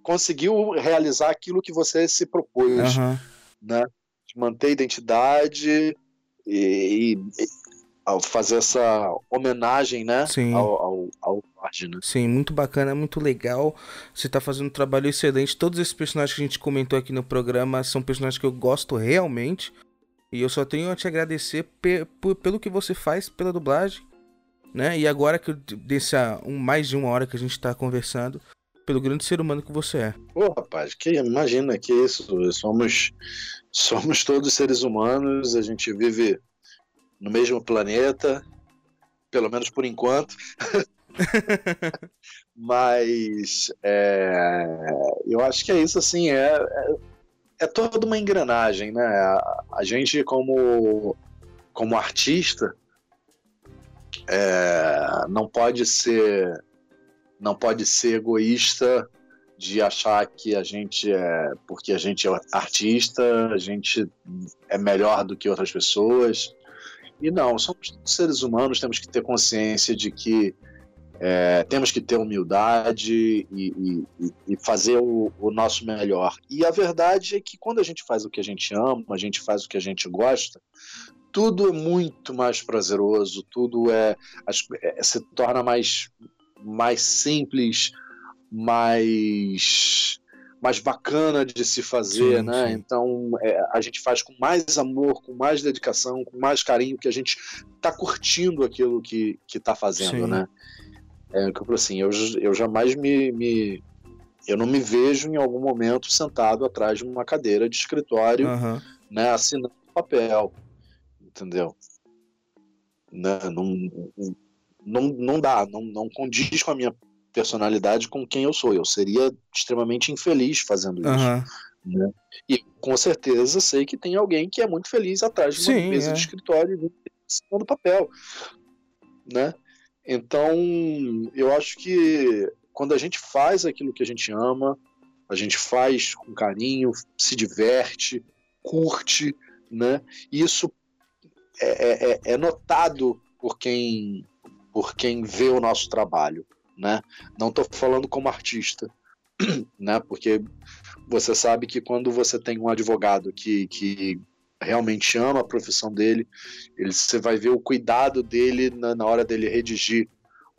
S7: conseguiu realizar aquilo que você se propôs,
S6: Aham.
S7: né? De manter a identidade e, e- ao fazer essa homenagem, né?
S6: Sim.
S7: Ao, ao, ao Jorge, né?
S6: Sim, muito bacana, muito legal. Você tá fazendo um trabalho excelente. Todos esses personagens que a gente comentou aqui no programa são personagens que eu gosto realmente. E eu só tenho a te agradecer pe- pelo que você faz pela dublagem, né? E agora que eu desse a- um, mais de uma hora que a gente tá conversando, pelo grande ser humano que você é.
S7: Pô, rapaz, que imagina que isso, somos somos todos seres humanos, a gente vive no mesmo planeta, pelo menos por enquanto. Mas é, eu acho que é isso, assim, é, é, é toda uma engrenagem, né? A, a gente como como artista é, não pode ser não pode ser egoísta de achar que a gente é porque a gente é artista, a gente é melhor do que outras pessoas. E não, somos seres humanos, temos que ter consciência de que é, temos que ter humildade e, e- e- fazer o, o nosso melhor. E a verdade é que quando a gente faz o que a gente ama, a gente faz o que a gente gosta, tudo é muito mais prazeroso, tudo é, é- se torna mais, mais simples, mais mais bacana de se fazer,
S6: Sim,
S7: né?
S6: sim.
S7: Então é, a gente faz com mais amor, com mais dedicação, com mais carinho, que a gente tá curtindo aquilo que que tá fazendo,
S6: Sim.
S7: né? É que eu falo assim, eu, eu jamais me, me eu não me vejo em algum momento sentado atrás de uma cadeira de escritório,
S6: Aham.
S7: né, assinando papel, entendeu? Né, não, não, não dá, não, não condiz com a minha personalidade, com quem eu sou. Eu seria extremamente infeliz fazendo isso.
S6: Aham.
S7: né? E com certeza sei que tem alguém que é muito feliz atrás de uma
S6: Sim,
S7: mesa
S6: é.
S7: de escritório e assinando papel, né? Então, eu acho que quando a gente faz aquilo que a gente ama, a gente faz com carinho, se diverte, curte, né? Isso é, é- é notado por quem, por quem vê o nosso trabalho, né? Não estou falando como artista, né? Porque você sabe que quando você tem um advogado que, que realmente ama a profissão dele, ele, você vai ver o cuidado dele na, na hora dele redigir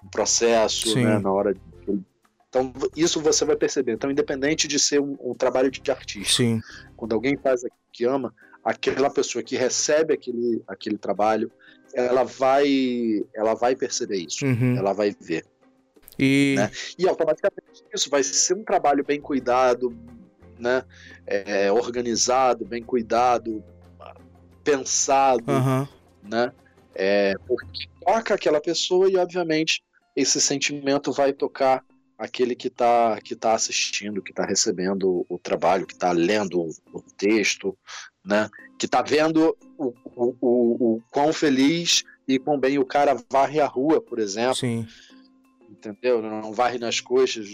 S7: um processo, né? Na hora de- então isso você vai perceber. Então, independente de ser um, um trabalho de artista,
S6: Sim.
S7: quando alguém faz aquilo que ama, aquela pessoa que recebe aquele, aquele trabalho, ela vai, ela vai perceber isso,
S6: Uhum.
S7: ela vai ver.
S6: E
S7: Né? E automaticamente isso vai ser um trabalho bem cuidado, né? É, organizado, bem cuidado, pensado,
S6: Aham.
S7: né? É, porque toca aquela pessoa e, obviamente, esse sentimento vai tocar aquele que está que tá assistindo, que está recebendo o trabalho, que está lendo o, o texto, né? Que está vendo o, o, o, o quão feliz e com bem o cara varre a rua, por exemplo.
S6: Sim.
S7: Entendeu? Não varre nas coxas,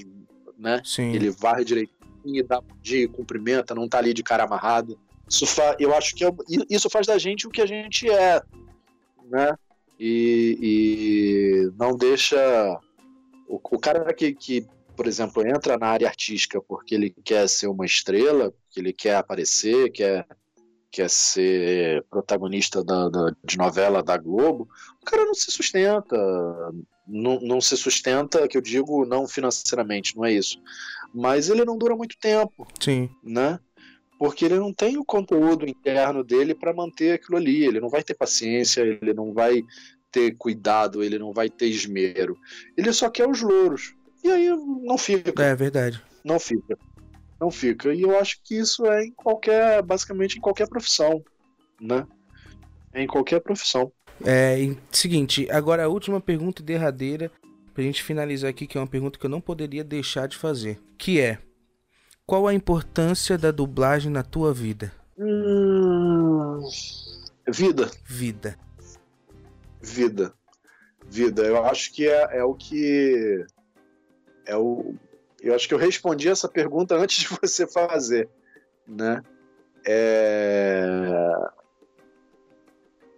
S7: né?
S6: Sim.
S7: Ele varre direitinho, dá bom dia, cumprimenta, não tá ali de cara amarrado. Isso fa... Eu acho que é... isso faz da gente o que a gente é, né? E, e não deixa o, o cara que, que, por exemplo, entra na área artística porque ele quer ser uma estrela, porque ele quer aparecer, quer quer ser protagonista da, da, de novela da Globo, o cara não se sustenta. Não, não se sustenta, que eu digo, não financeiramente, não é isso. Mas ele não dura muito tempo.
S6: Sim.
S7: Né? Porque ele não tem o conteúdo interno dele para manter aquilo ali. Ele não vai ter paciência, ele não vai ter cuidado, ele não vai ter esmero. Ele só quer os louros. E aí não fica.
S6: É verdade.
S7: Não fica não fica. E eu acho que isso é em qualquer, basicamente em qualquer profissão, né? É em qualquer profissão.
S6: É, seguinte, agora a última pergunta derradeira pra gente finalizar aqui, que é uma pergunta que eu não poderia deixar de fazer, que é: qual a importância da dublagem na tua vida?
S7: Hum, vida.
S6: Vida.
S7: Vida. Vida. Eu acho que é, é o que é o eu acho que eu respondi essa pergunta antes de você fazer, né? É...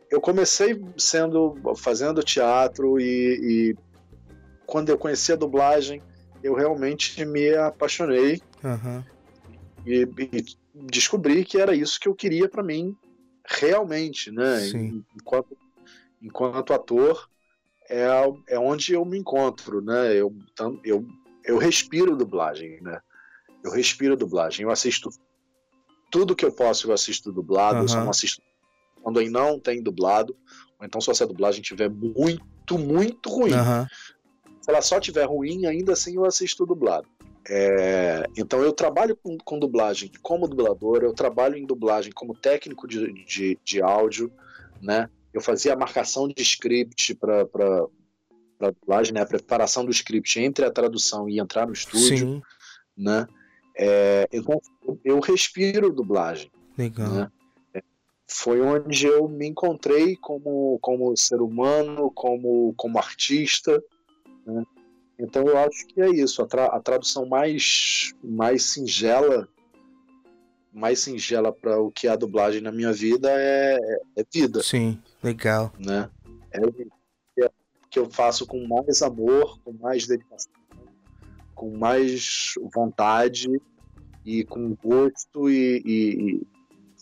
S7: Eu comecei sendo fazendo teatro e, e, quando eu conheci a dublagem, eu realmente me apaixonei
S6: uhum.
S7: e, e, descobri que era isso que eu queria para mim realmente, né?
S6: Sim.
S7: Enquanto, enquanto ator é, é onde eu me encontro, né? Eu, eu eu respiro dublagem, né? Eu respiro dublagem. Eu assisto tudo que eu posso, eu assisto dublado. Uhum. Eu só não assisto quando aí não tem dublado. Ou então, se a dublagem estiver muito, muito ruim.
S6: Uhum.
S7: Se ela só estiver ruim, ainda assim eu assisto dublado. É, então eu trabalho com, com, dublagem como dublador, eu trabalho em dublagem como técnico de, de, de áudio, né? Eu fazia a marcação de script para para dublagem, né? A preparação do script entre a tradução e entrar no estúdio,
S6: Sim.
S7: né? É, então eu respiro dublagem.
S6: Legal.
S7: Né? É, foi onde eu me encontrei como, como ser humano, como, como artista. Né? Então eu acho que é isso. A, tra a tradução mais, mais singela, mais singela para o que é a dublagem na minha vida é, é vida.
S6: Sim, legal.
S7: Né? É que eu faço com mais amor, com mais dedicação, com mais vontade e com gosto e, e,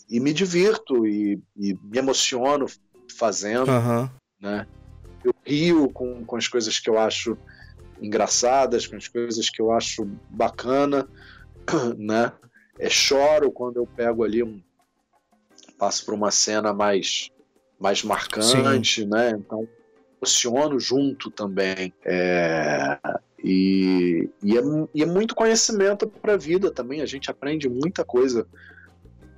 S7: e me divirto e, e, me emociono fazendo,
S6: uhum.
S7: né? Rio com, com as coisas que eu acho engraçadas, com as coisas que eu acho bacana, né? É, choro quando eu pego ali um passo por uma cena mais mais marcante,
S6: Sim.
S7: né? Então emociono junto também. É, e, e, é, e é muito conhecimento para a vida também. A gente aprende muita coisa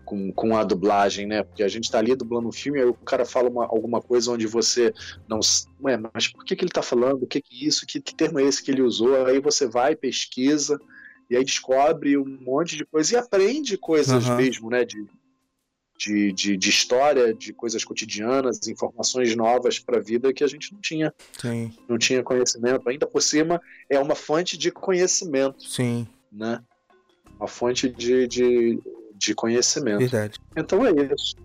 S7: com, com a dublagem, né? Porque a gente está ali dublando um filme, aí o cara fala uma, alguma coisa onde você não. Ué, mas por que, que ele está falando? O que, que é isso? Que, que termo é esse que ele usou? Aí você vai, pesquisa, e aí descobre um monte de coisa e aprende coisas
S6: Uhum.
S7: mesmo, né? De, de, de, de história, de coisas cotidianas, informações novas para a vida que a gente não tinha,
S6: Sim,
S7: não tinha conhecimento. Ainda por cima, é uma fonte de conhecimento,
S6: sim,
S7: né? Uma fonte de, de, de conhecimento.
S6: verdade.
S7: Então é isso.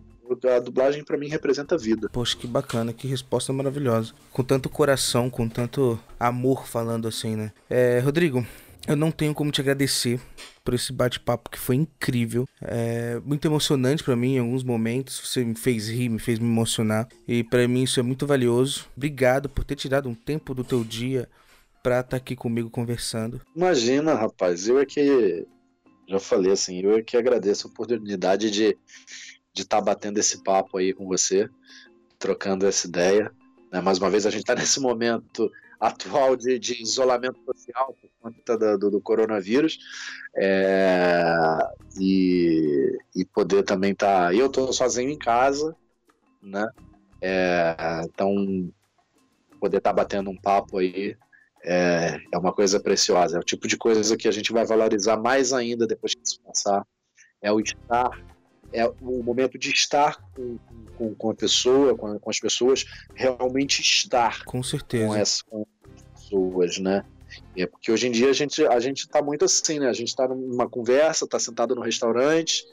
S7: A dublagem para mim representa vida.
S6: Poxa, que bacana, que resposta maravilhosa. Com tanto coração, com tanto amor falando assim, né? É, Rodrigo, eu não tenho como te agradecer por esse bate-papo que foi incrível. É muito emocionante pra mim em alguns momentos. Você me fez rir, me fez me emocionar. E pra mim isso é muito valioso. Obrigado por ter tirado um tempo do teu dia pra estar aqui comigo conversando.
S7: Imagina, rapaz, eu é que já falei assim, eu é que agradeço a oportunidade de de estar batendo esse papo aí com você, trocando essa ideia. Né? Mais uma vez a gente está nesse momento atual de, de isolamento social por conta do, do, do coronavírus é, e, e poder também estar. Tá, eu estou sozinho em casa, né? É, então poder estar tá batendo um papo aí é, é uma coisa preciosa. É o tipo de coisa que a gente vai valorizar mais ainda depois que isso passar. É o estar é o momento de estar com, com, com a pessoa, com, com, as pessoas, realmente estar
S6: com certeza
S7: com essas pessoas, né? É porque hoje em dia a gente a gente está muito assim, né? A gente está numa conversa, está sentado no restaurante,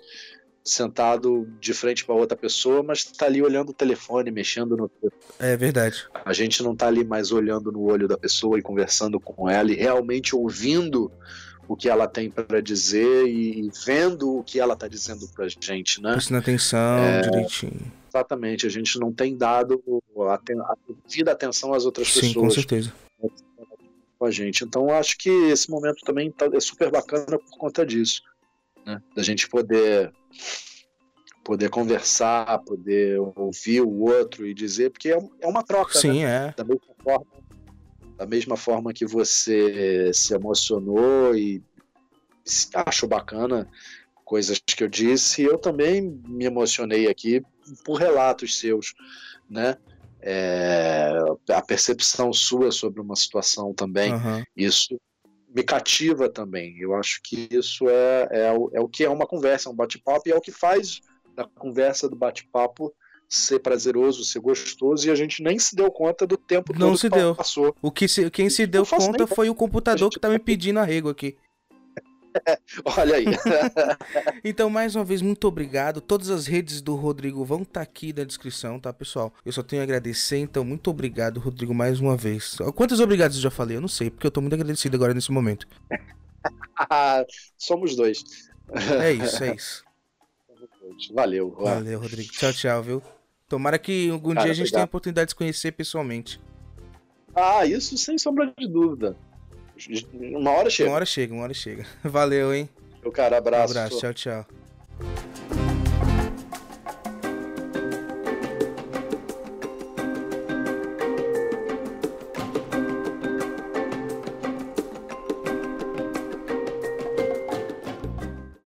S7: sentado de frente para outra pessoa, mas está ali olhando o telefone, mexendo no.
S6: É verdade.
S7: A gente não está ali mais olhando no olho da pessoa e conversando com ela e realmente ouvindo o que ela tem para dizer e vendo o que ela está dizendo para gente, né?
S6: Prestando atenção é, direitinho.
S7: Exatamente, a gente não tem dado devida atenção às outras
S6: Sim,
S7: pessoas.
S6: Sim, com certeza.
S7: Com a gente. Então, acho que esse momento também tá, é super bacana por conta disso, né? Da gente poder poder conversar, poder ouvir o outro e dizer, porque é, é uma troca,
S6: Sim,
S7: né?
S6: é.
S7: Da mesma forma da mesma forma que você se emocionou e achou bacana coisas que eu disse, eu também me emocionei aqui por relatos seus, né? É, a percepção sua sobre uma situação também,
S6: uhum.
S7: isso me cativa também. Eu acho que isso é, é, o, é o que é uma conversa, um bate-papo, e é o que faz da conversa, do bate-papo, ser prazeroso, ser gostoso, e a gente nem se deu conta do tempo
S6: Não se
S7: que
S6: deu.
S7: passou.
S6: O que se, quem se deu conta
S7: nem...
S6: foi o computador que tá me pedindo arrego aqui.
S7: Olha aí.
S6: então, mais uma vez, muito obrigado. Todas as redes do Rodrigo vão estar tá aqui na descrição, tá, pessoal? Eu só tenho a agradecer, então, muito obrigado, Rodrigo, mais uma vez. Quantos obrigados eu já falei? Eu não sei, porque eu tô muito agradecido agora nesse momento.
S7: Somos dois.
S6: É isso, é isso.
S7: Valeu.
S6: Valeu, Rodrigo. Tchau, tchau, viu? Tomara que algum Cara, dia a gente obrigado. tenha a oportunidade de se conhecer pessoalmente.
S7: Ah, isso sem sombra de dúvida. Uma hora chega.
S6: Uma hora chega, uma hora chega. Valeu, hein?
S7: O cara, abraço.
S6: Um abraço, tchau, tchau.